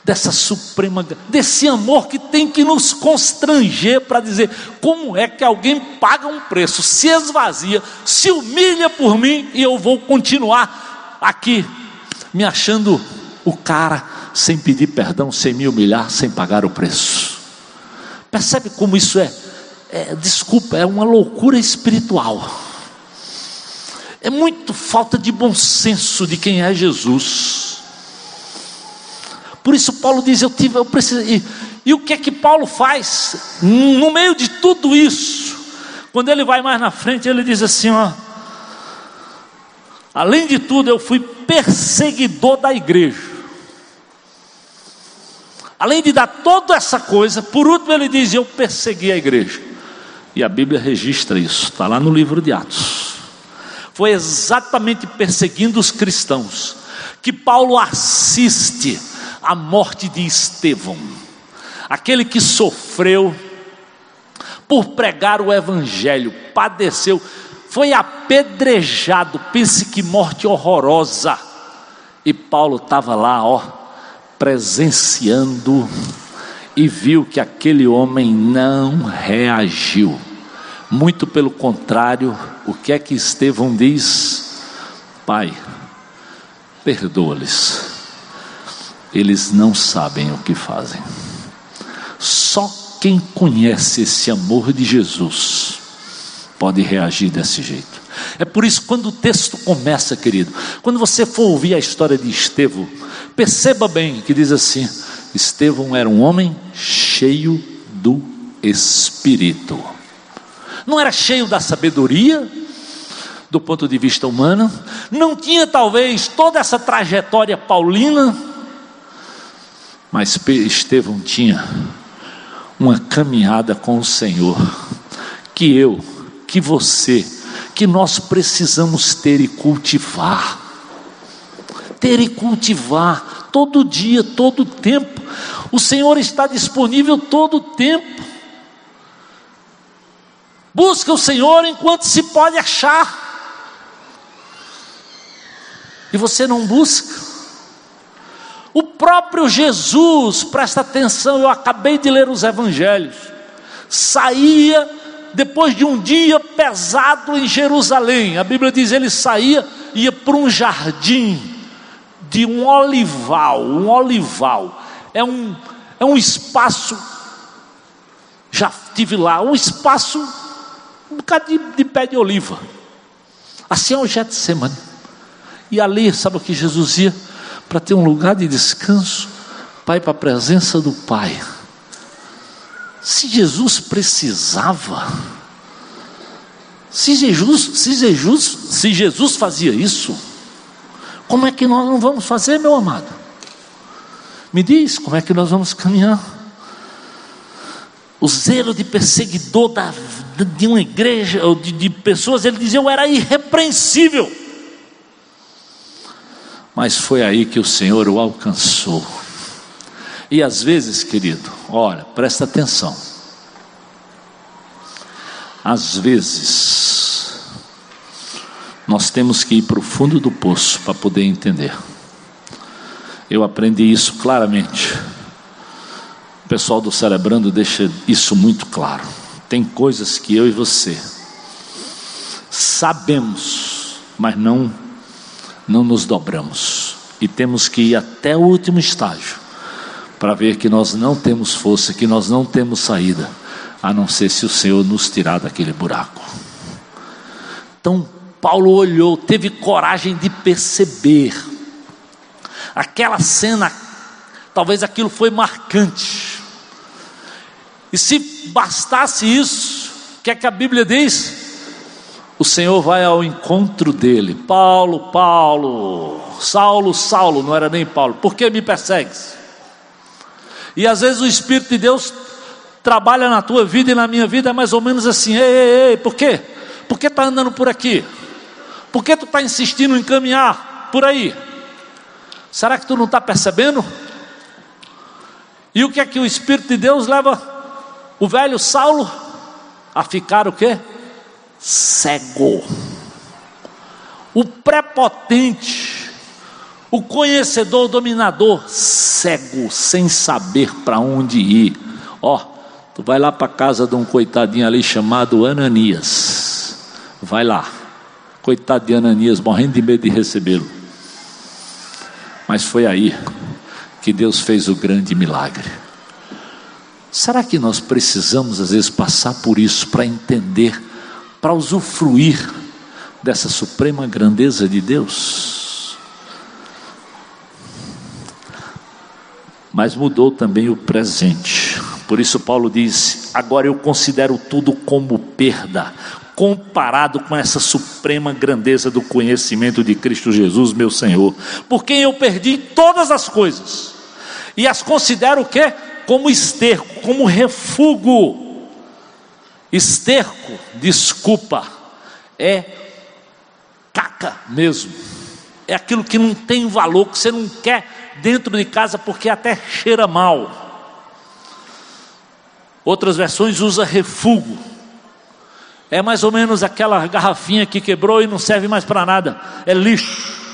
dessa suprema, desse amor que tem que nos constranger para dizer como é que alguém paga um preço, se esvazia, se humilha por mim e eu vou continuar aqui me achando o cara sem pedir perdão, sem me humilhar, sem pagar o preço. Percebe como isso é? é desculpa, é uma loucura espiritual. É muito falta de bom senso de quem é Jesus. Por isso Paulo diz: eu tive, eu preciso. E, e o que é que Paulo faz no meio de tudo isso? Quando ele vai mais na frente, ele diz assim: ó, além de tudo, eu fui perseguidor da igreja. Além de dar toda essa coisa, por último ele diz: Eu persegui a igreja. E a Bíblia registra isso, está lá no livro de Atos. Foi exatamente perseguindo os cristãos que Paulo assiste a morte de Estevão, aquele que sofreu por pregar o Evangelho, padeceu, foi apedrejado, pense que morte horrorosa. E Paulo estava lá, ó, presenciando e viu que aquele homem não reagiu. Muito pelo contrário, o que é que Estevão diz? Pai, perdoa-lhes, eles não sabem o que fazem. Só quem conhece esse amor de Jesus pode reagir desse jeito. É por isso quando o texto começa, querido, quando você for ouvir a história de Estevão, perceba bem que diz assim: Estevão era um homem cheio do Espírito. Não era cheio da sabedoria, do ponto de vista humano, não tinha talvez toda essa trajetória paulina, mas Estevão tinha uma caminhada com o Senhor, que eu, que você, que nós precisamos ter e cultivar. Ter e cultivar todo dia, todo tempo. O Senhor está disponível todo tempo. Busca o Senhor enquanto se pode achar. E você não busca. O próprio Jesus, presta atenção, eu acabei de ler os evangelhos, saía depois de um dia pesado em Jerusalém, a Bíblia diz: ele saía, ia para um jardim de um olival. Um olival é um, é um espaço, já tive lá, um espaço, um bocado de, de pé de oliva. Assim é o Getsemane. E ali, sabe o que Jesus ia? Para ter um lugar de descanso, para ir para a presença do Pai. Se Jesus precisava, se Jesus, se Jesus, se Jesus fazia isso, como é que nós não vamos fazer, meu amado? Me diz, como é que nós vamos caminhar? O zelo de perseguidor da, de uma igreja, ou de, de pessoas, ele dizia, eu era irrepreensível. Mas foi aí que o Senhor o alcançou. E às vezes, querido, olha, presta atenção. Às vezes, nós temos que ir para o fundo do poço para poder entender. Eu aprendi isso claramente. O pessoal do Celebrando deixa isso muito claro. Tem coisas que eu e você sabemos, mas não não nos dobramos e temos que ir até o último estágio para ver que nós não temos força, que nós não temos saída, a não ser se o Senhor nos tirar daquele buraco. Então, Paulo olhou, teve coragem de perceber Aquela cena, talvez aquilo foi marcante. E se bastasse isso, o que é que a Bíblia diz? O Senhor vai ao encontro dele. Paulo, Paulo, Saulo, Saulo, não era nem Paulo, por que me persegues? E às vezes o Espírito de Deus trabalha na tua vida e na minha vida é mais ou menos assim: ei, ei, ei, por quê? Por que está andando por aqui? Por que tu está insistindo em caminhar por aí? Será que tu não está percebendo? E o que é que o Espírito de Deus leva o velho Saulo a ficar o quê? Cego. O prepotente, o conhecedor, o dominador, cego, sem saber para onde ir. Ó, tu vai lá para casa de um coitadinho ali chamado Ananias. Vai lá. Coitado de Ananias, morrendo de medo de recebê-lo. Mas foi aí que Deus fez o grande milagre. Será que nós precisamos às vezes passar por isso para entender, para usufruir dessa suprema grandeza de Deus? Mas mudou também o presente. Por isso Paulo diz: agora eu considero tudo como perda, comparado com essa suprema grandeza do conhecimento de Cristo Jesus, meu Senhor, por quem eu perdi todas as coisas e as considero o que? Como esterco, como refúgio. Esterco, desculpa, é caca mesmo. É aquilo que não tem valor, que você não quer dentro de casa porque até cheira mal. Outras versões usa refúgio é mais ou menos aquela garrafinha que quebrou e não serve mais para nada, é lixo.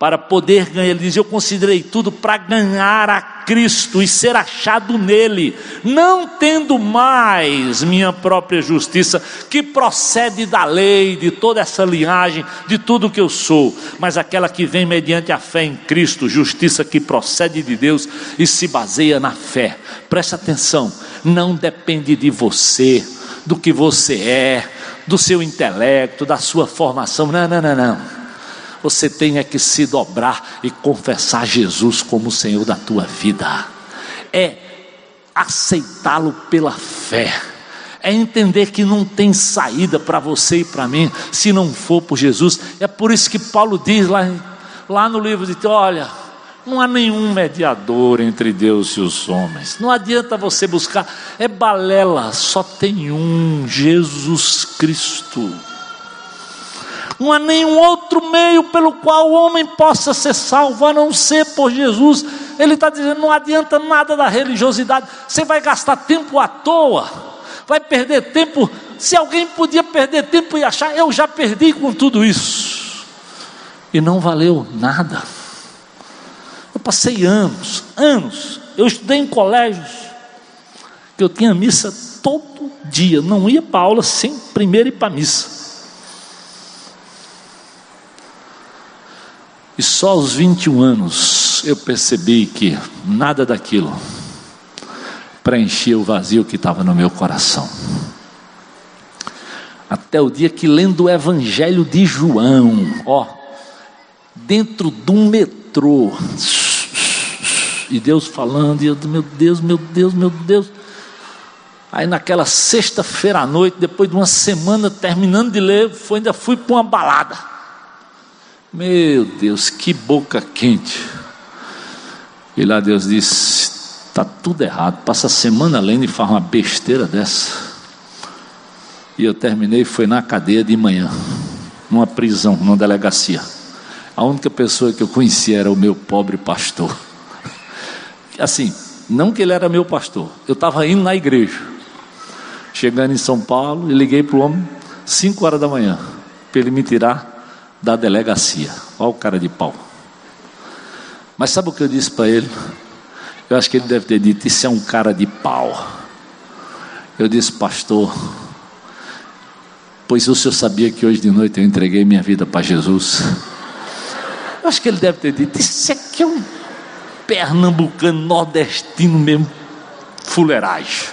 Para poder ganhar, ele diz: Eu considerei tudo para ganhar a Cristo e ser achado nele, não tendo mais minha própria justiça, que procede da lei, de toda essa linhagem, de tudo que eu sou, mas aquela que vem mediante a fé em Cristo, justiça que procede de Deus e se baseia na fé. Preste atenção, não depende de você do que você é, do seu intelecto, da sua formação. Não, não, não, não. Você tem é que se dobrar e confessar Jesus como o Senhor da tua vida. É aceitá-lo pela fé. É entender que não tem saída para você e para mim se não for por Jesus. É por isso que Paulo diz lá, lá no livro de Olha, não há nenhum mediador entre Deus e os homens. Não adianta você buscar, é balela, só tem um, Jesus Cristo. Não há nenhum outro meio pelo qual o homem possa ser salvo, a não ser por Jesus. Ele está dizendo: não adianta nada da religiosidade, você vai gastar tempo à toa, vai perder tempo. Se alguém podia perder tempo e achar, eu já perdi com tudo isso, e não valeu nada. Eu passei anos, anos. Eu estudei em colégios que eu tinha missa todo dia. Não ia para aula sem primeiro ir para missa. E só aos 21 anos eu percebi que nada daquilo preenchia o vazio que estava no meu coração. Até o dia que lendo o Evangelho de João, ó, dentro de um metrô, e Deus falando, e eu, meu Deus, meu Deus, meu Deus. Aí naquela sexta-feira à noite, depois de uma semana terminando de ler, foi, ainda fui para uma balada. Meu Deus, que boca quente. E lá Deus disse: está tudo errado, passa a semana lendo e faz uma besteira dessa. E eu terminei, foi na cadeia de manhã, numa prisão, numa delegacia. A única pessoa que eu conhecia era o meu pobre pastor assim, não que ele era meu pastor, eu estava indo na igreja, chegando em São Paulo, e liguei para o homem, 5 horas da manhã, para ele me tirar da delegacia. Olha o cara de pau. Mas sabe o que eu disse para ele? Eu acho que ele deve ter dito: Isso é um cara de pau. Eu disse, pastor, pois o senhor sabia que hoje de noite eu entreguei minha vida para Jesus? Eu acho que ele deve ter dito: Isso aqui é um pernambucano, nordestino mesmo, fuleiragem.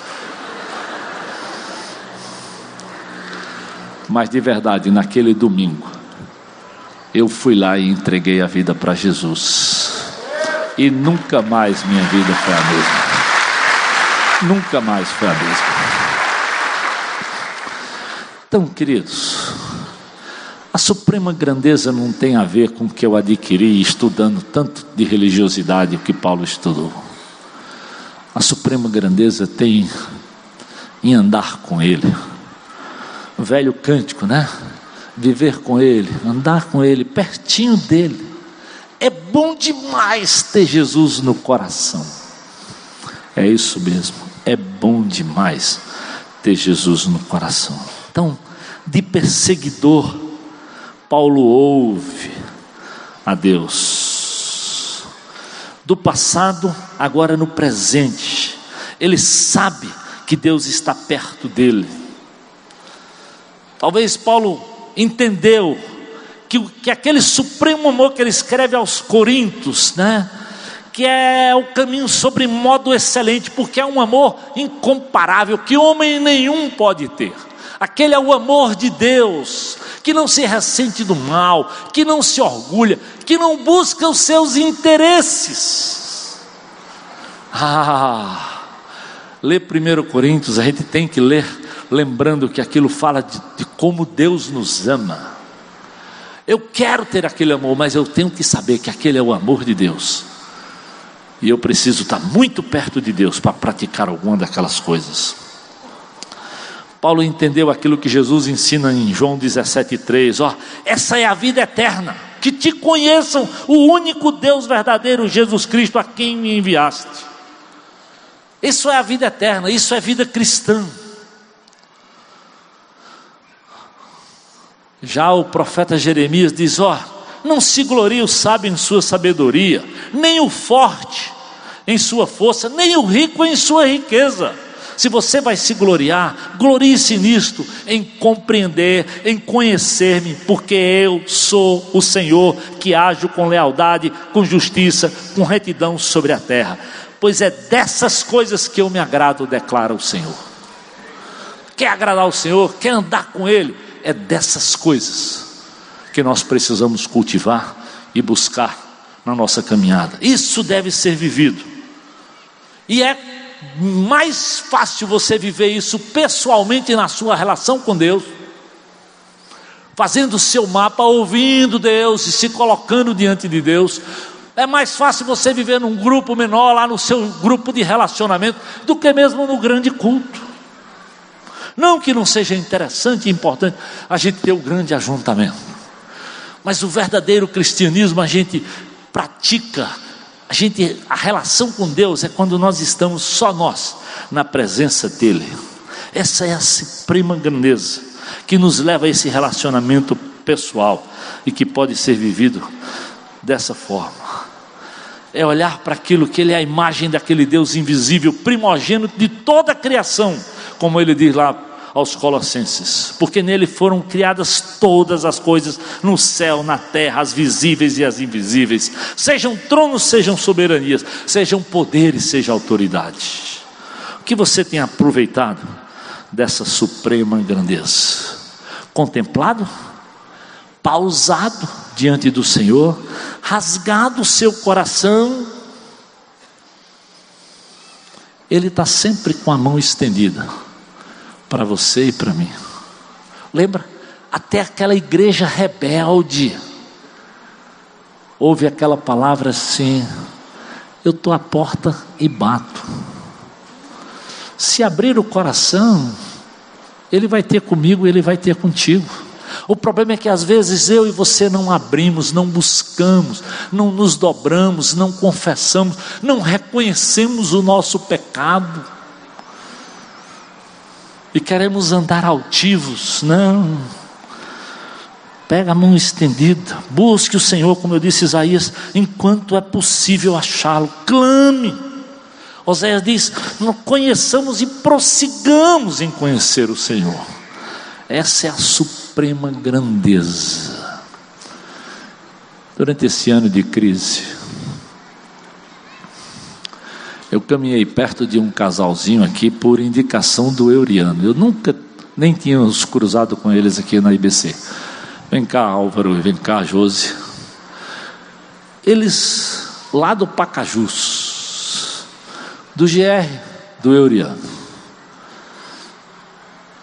Mas de verdade, naquele domingo, eu fui lá e entreguei a vida para Jesus. E nunca mais minha vida foi a mesma. Nunca mais foi a mesma. Então, queridos, a suprema grandeza não tem a ver com o que eu adquiri estudando tanto de religiosidade que Paulo estudou. A suprema grandeza tem em andar com Ele. O velho cântico, né? Viver com Ele, andar com Ele, pertinho dele. É bom demais ter Jesus no coração. É isso mesmo, é bom demais ter Jesus no coração. Então, de perseguidor, Paulo ouve a Deus. Do passado, agora no presente. Ele sabe que Deus está perto dele. Talvez Paulo entendeu que, que aquele supremo amor que ele escreve aos Coríntios, né? que é o caminho sobre modo excelente, porque é um amor incomparável que homem nenhum pode ter. Aquele é o amor de Deus, que não se ressente do mal, que não se orgulha, que não busca os seus interesses. Ah, ler 1 Coríntios, a gente tem que ler lembrando que aquilo fala de, de como Deus nos ama. Eu quero ter aquele amor, mas eu tenho que saber que aquele é o amor de Deus. E eu preciso estar muito perto de Deus para praticar alguma daquelas coisas. Paulo entendeu aquilo que Jesus ensina em João 17,3: ó, essa é a vida eterna, que te conheçam o único Deus verdadeiro, Jesus Cristo, a quem me enviaste. Isso é a vida eterna, isso é vida cristã. Já o profeta Jeremias diz: ó, não se glorie o sábio em sua sabedoria, nem o forte em sua força, nem o rico em sua riqueza se você vai se gloriar, glorie-se nisto, em compreender, em conhecer-me, porque eu sou o Senhor que ajo com lealdade, com justiça, com retidão sobre a terra. Pois é dessas coisas que eu me agrado, declara o Senhor. Quer agradar o Senhor, quer andar com Ele, é dessas coisas que nós precisamos cultivar e buscar na nossa caminhada. Isso deve ser vivido. E é mais fácil você viver isso pessoalmente na sua relação com Deus, fazendo o seu mapa, ouvindo Deus e se colocando diante de Deus. É mais fácil você viver num grupo menor, lá no seu grupo de relacionamento, do que mesmo no grande culto. Não que não seja interessante e importante a gente ter o grande ajuntamento, mas o verdadeiro cristianismo a gente pratica a gente, a relação com Deus é quando nós estamos só nós na presença dele. Essa é a suprema grandeza que nos leva a esse relacionamento pessoal e que pode ser vivido dessa forma. É olhar para aquilo que ele é a imagem daquele Deus invisível, primogênito de toda a criação, como ele diz lá aos Colossenses, porque nele foram criadas todas as coisas no céu, na terra, as visíveis e as invisíveis, sejam tronos, sejam soberanias, sejam poderes, seja autoridade. O que você tem aproveitado dessa suprema grandeza? Contemplado? Pausado diante do Senhor? Rasgado o seu coração? Ele está sempre com a mão estendida para você e para mim. Lembra? Até aquela igreja rebelde. Houve aquela palavra assim: Eu estou à porta e bato. Se abrir o coração, Ele vai ter comigo, Ele vai ter contigo. O problema é que às vezes eu e você não abrimos, não buscamos, não nos dobramos, não confessamos, não reconhecemos o nosso pecado e queremos andar altivos. Não. Pega a mão estendida, busque o Senhor, como eu disse Isaías, enquanto é possível achá-lo, clame. Oséias diz: não conheçamos e prossigamos em conhecer o Senhor. Essa é a suprema grandeza. Durante esse ano de crise, eu caminhei perto de um casalzinho aqui por indicação do Euriano. Eu nunca nem tínhamos cruzado com eles aqui na IBC. Vem cá, Álvaro, vem cá, Josi. Eles lá do Pacajus, do GR, do Euriano,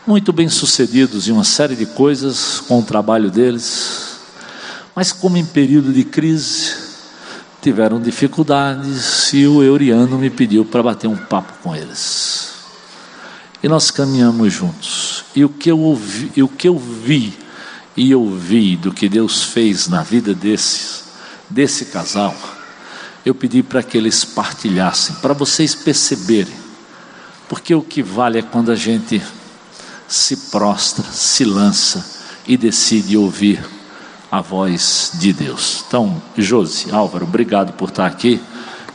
muito bem sucedidos em uma série de coisas com o trabalho deles, mas como em período de crise, tiveram dificuldades e o Euriano me pediu para bater um papo com eles. E nós caminhamos juntos. E o que eu ouvi, e o que eu vi e ouvi do que Deus fez na vida desses, desse casal, eu pedi para que eles partilhassem, para vocês perceberem. Porque o que vale é quando a gente se prostra, se lança e decide ouvir a voz de Deus. Então, Josi, Álvaro, obrigado por estar aqui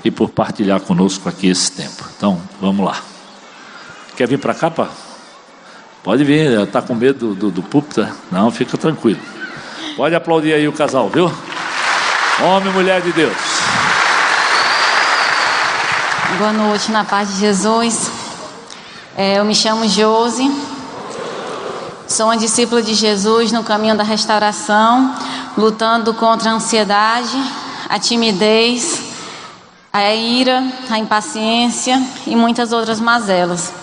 e por partilhar conosco aqui esse tempo. Então, vamos lá. Quer vir para cá, pá? Pode vir, está com medo do, do, do púlpito? Não, fica tranquilo. Pode aplaudir aí o casal, viu? Homem e mulher de Deus. Boa noite, na paz de Jesus. É, eu me chamo Josi, sou uma discípula de Jesus no caminho da restauração, lutando contra a ansiedade, a timidez, a ira, a impaciência e muitas outras mazelas.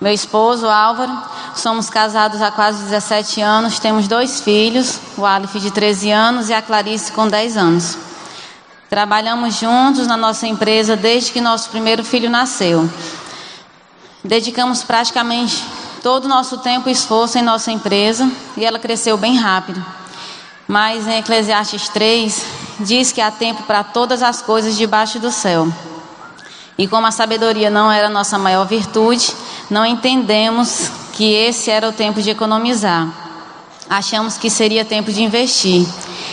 Meu esposo, Álvaro, somos casados há quase 17 anos, temos dois filhos, o Aleph de 13 anos e a Clarice com 10 anos. Trabalhamos juntos na nossa empresa desde que nosso primeiro filho nasceu. Dedicamos praticamente todo o nosso tempo e esforço em nossa empresa e ela cresceu bem rápido. Mas em Eclesiastes 3 diz que há tempo para todas as coisas debaixo do céu. E como a sabedoria não era nossa maior virtude, não entendemos que esse era o tempo de economizar. Achamos que seria tempo de investir.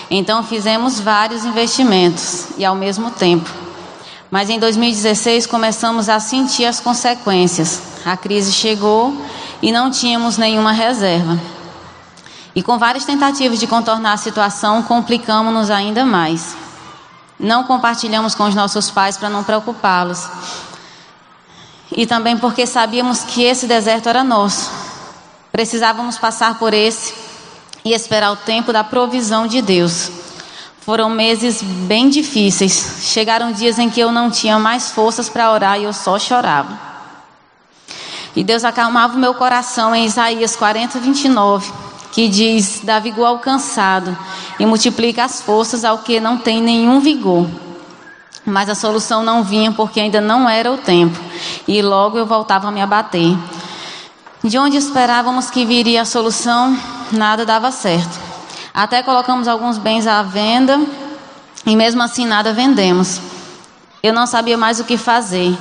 Então fizemos vários investimentos e ao mesmo tempo. Mas em 2016 começamos a sentir as consequências. A crise chegou e não tínhamos nenhuma reserva. E com várias tentativas de contornar a situação, complicamos-nos ainda mais. Não compartilhamos com os nossos pais para não preocupá-los. E também porque sabíamos que esse deserto era nosso. Precisávamos passar por esse e esperar o tempo da provisão de Deus. Foram meses bem difíceis. Chegaram dias em que eu não tinha mais forças para orar e eu só chorava. E Deus acalmava o meu coração em Isaías 40, 29 que diz: dá vigor ao cansado e multiplica as forças ao que não tem nenhum vigor. Mas a solução não vinha porque ainda não era o tempo, e logo eu voltava a me abater. De onde esperávamos que viria a solução, nada dava certo. Até colocamos alguns bens à venda e mesmo assim nada vendemos. Eu não sabia mais o que fazer.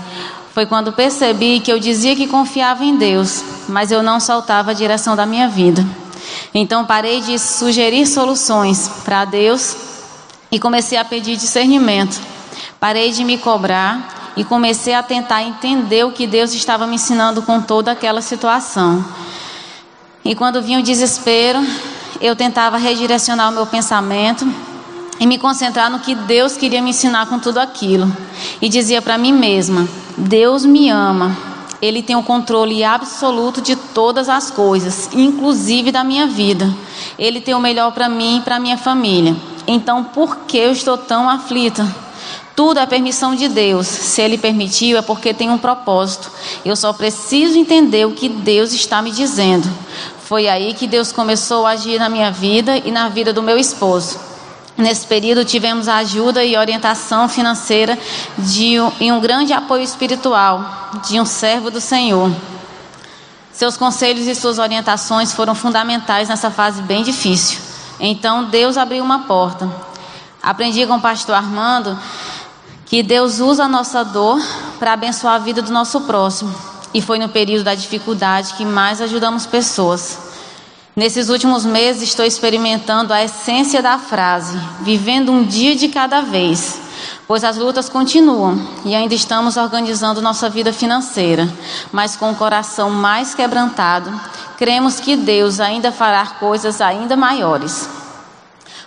Foi quando percebi que eu dizia que confiava em Deus, mas eu não soltava a direção da minha vida. Então parei de sugerir soluções para Deus e comecei a pedir discernimento. Parei de me cobrar e comecei a tentar entender o que Deus estava me ensinando com toda aquela situação. E quando vinha o desespero, eu tentava redirecionar o meu pensamento e me concentrar no que Deus queria me ensinar com tudo aquilo. E dizia para mim mesma: Deus me ama ele tem o controle absoluto de todas as coisas, inclusive da minha vida. Ele tem o melhor para mim e para minha família. Então, por que eu estou tão aflita? Tudo é permissão de Deus. Se Ele permitiu, é porque tem um propósito. Eu só preciso entender o que Deus está me dizendo. Foi aí que Deus começou a agir na minha vida e na vida do meu esposo. Nesse período tivemos a ajuda e orientação financeira de e um grande apoio espiritual de um servo do Senhor. Seus conselhos e suas orientações foram fundamentais nessa fase bem difícil. Então Deus abriu uma porta. Aprendi com o pastor Armando que Deus usa a nossa dor para abençoar a vida do nosso próximo. E foi no período da dificuldade que mais ajudamos pessoas. Nesses últimos meses estou experimentando a essência da frase, vivendo um dia de cada vez, pois as lutas continuam e ainda estamos organizando nossa vida financeira, mas com o coração mais quebrantado, cremos que Deus ainda fará coisas ainda maiores.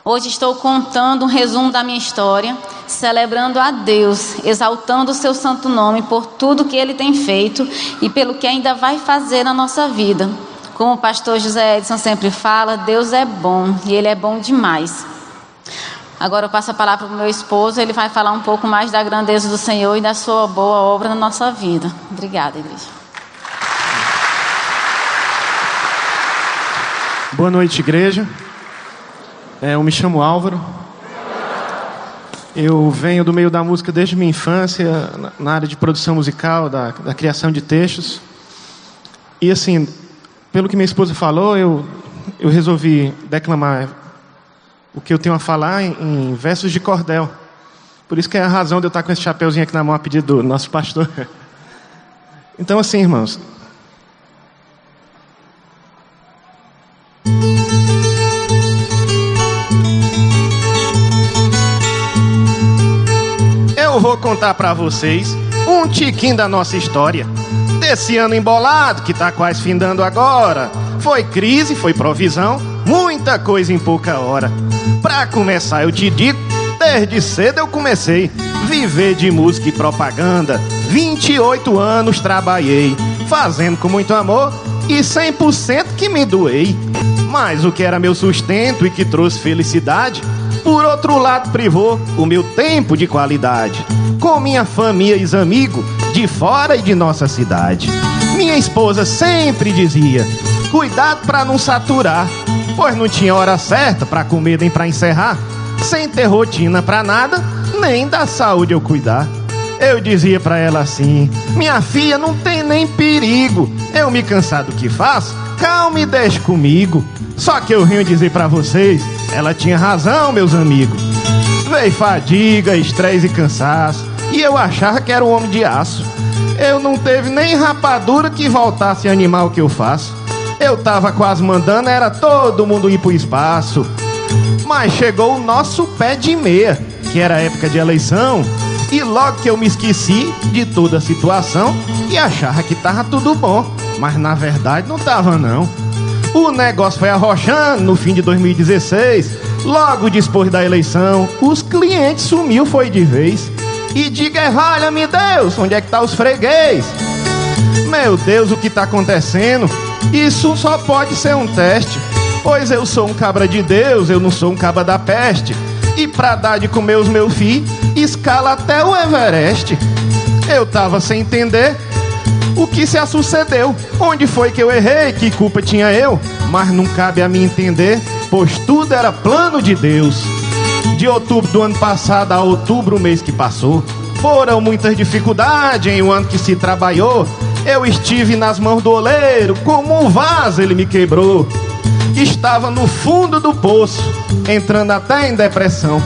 Hoje estou contando um resumo da minha história, celebrando a Deus, exaltando o seu santo nome por tudo que ele tem feito e pelo que ainda vai fazer na nossa vida Como o pastor José Edson sempre fala, Deus é bom e Ele é bom demais. Agora eu passo a palavra para o meu esposo, ele vai falar um pouco mais da grandeza do Senhor e da sua boa obra na nossa vida. Obrigada, igreja. Boa noite, igreja. É, eu me chamo Álvaro. Eu venho do meio da música desde minha infância, na área de produção musical, da, da criação de textos. E assim, pelo que minha esposa falou, eu, eu resolvi declamar o que eu tenho a falar em, em, versos de cordel. Por isso que é a razão de eu estar com esse chapeuzinho aqui na mão a pedido do nosso pastor. Então, assim, irmãos. Eu vou contar para vocês um tiquinho da nossa história. Desse ano embolado que tá quase findando agora. Foi crise, foi provisão, muita coisa em pouca hora. Pra começar, eu te digo, desde cedo eu comecei viver de música e propaganda. 28 anos trabalhei, fazendo com muito amor e 100% que me doei. Mas o que era meu sustento e que trouxe felicidade, por outro lado privou o meu tempo de qualidade. Com minha família e amigos de fora e de nossa cidade. Minha esposa sempre dizia: cuidado para não saturar, pois não tinha hora certa para comer nem para encerrar, sem ter rotina para nada, nem da saúde eu cuidar. Eu dizia para ela assim: Minha filha, não tem nem perigo. Eu me cansar do que faço, calma e deixe comigo. Só que eu rio dizer para vocês: ela tinha razão, meus amigos. Veio fadiga, estresse e cansaço, e eu achava que era um homem de aço. Eu não teve nem rapadura que voltasse a animar o que eu faço. Eu tava quase mandando, era todo mundo ir pro espaço. Mas chegou o nosso pé de meia, que era época de eleição. E logo que eu me esqueci de toda a situação e achava que tava tudo bom. Mas na verdade não tava não. O negócio foi arrochando no fim de 2016. Logo depois da eleição, os clientes sumiu foi de vez. E diga, valha-me Deus, onde é que tá os freguês? Meu Deus, o que tá acontecendo? Isso só pode ser um teste, pois eu sou um cabra de Deus, eu não sou um cabra da peste. E pra dar de comer os meus filhos, escala até o Everest. Eu tava sem entender o que se sucedeu. Onde foi que eu errei? Que culpa tinha eu? Mas não cabe a mim entender, pois tudo era plano de Deus. De outubro do ano passado a outubro, o mês que passou, foram muitas dificuldades em um ano que se trabalhou. Eu estive nas mãos do oleiro, como um vaso ele me quebrou. Estava no fundo do poço, entrando até em depressão,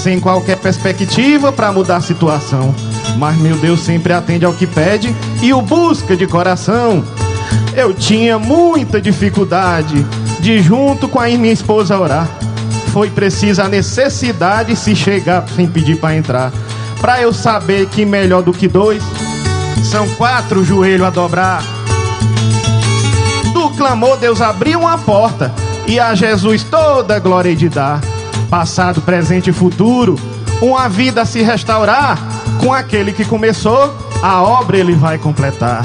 sem qualquer perspectiva para mudar a situação. Mas meu Deus sempre atende ao que pede e o busca de coração. Eu tinha muita dificuldade de, junto com a minha esposa, orar. Foi precisa a necessidade se chegar sem pedir para entrar. Para eu saber que melhor do que dois são quatro joelhos a dobrar. Do clamor, Deus abriu uma porta e a Jesus toda a glória de dar. Passado, presente e futuro, uma vida se restaurar. Com aquele que começou, a obra ele vai completar.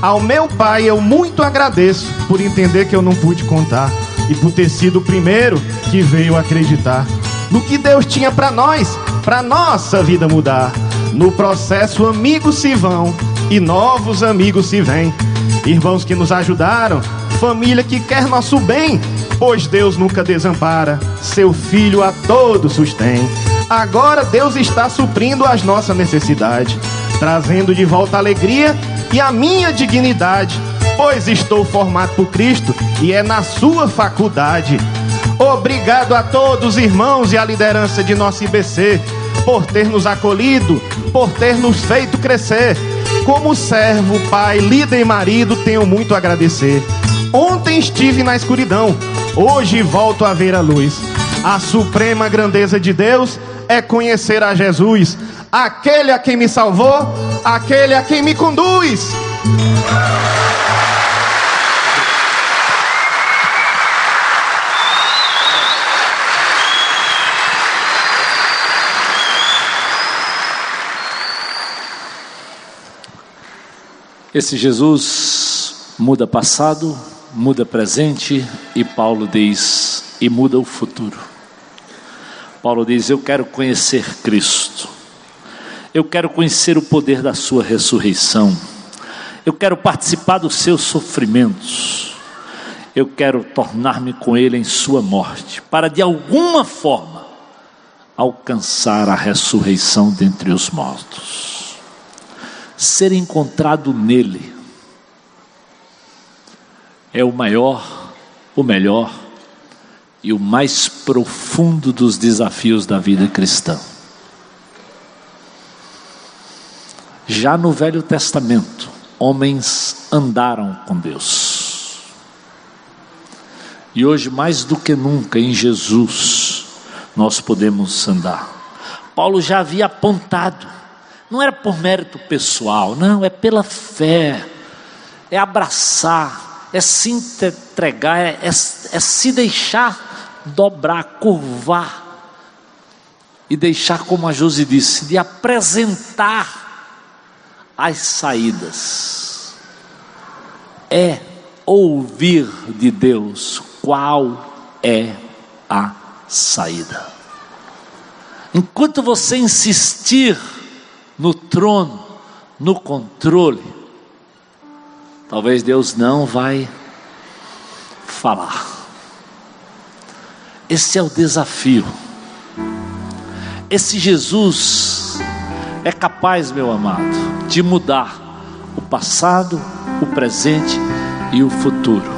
Ao meu pai eu muito agradeço por entender que eu não pude contar e por ter sido o primeiro que veio acreditar no que Deus tinha para nós, para nossa vida mudar. No processo, amigos se vão e novos amigos se vêm. Irmãos que nos ajudaram, família que quer nosso bem, pois Deus nunca desampara, seu filho a todos sustém. Agora Deus está suprindo as nossas necessidades, trazendo de volta a alegria e a minha dignidade, pois estou formado por Cristo e é na sua faculdade. Obrigado a todos, irmãos, e a liderança de nosso IBC, por ter nos acolhido, por ter nos feito crescer. Como servo, pai, líder e marido, tenho muito a agradecer. Ontem estive na escuridão, hoje volto a ver a luz. A suprema grandeza de Deus é conhecer a Jesus, aquele a quem me salvou, aquele a quem me conduz. Esse Jesus muda passado, muda presente e Paulo diz e muda o futuro. Paulo diz: Eu quero conhecer Cristo, eu quero conhecer o poder da Sua ressurreição, eu quero participar dos seus sofrimentos, eu quero tornar-me com Ele em Sua morte, para de alguma forma alcançar a ressurreição dentre os mortos, ser encontrado nele é o maior, o melhor e o mais profundo dos desafios da vida cristã. Já no Velho Testamento, homens andaram com Deus. E hoje, mais do que nunca, em Jesus, nós podemos andar. Paulo já havia apontado, não era por mérito pessoal, não, é pela fé, é abraçar, é se entregar, é, é, é se deixar dobrar, curvar e deixar, como a Josi disse, de apresentar as saídas. É ouvir de Deus qual é a saída. Enquanto você insistir trono, no controle, talvez Deus não vai falar. Esse é o desafio. Esse Jesus é capaz, meu amado, de mudar o passado, o presente e o futuro.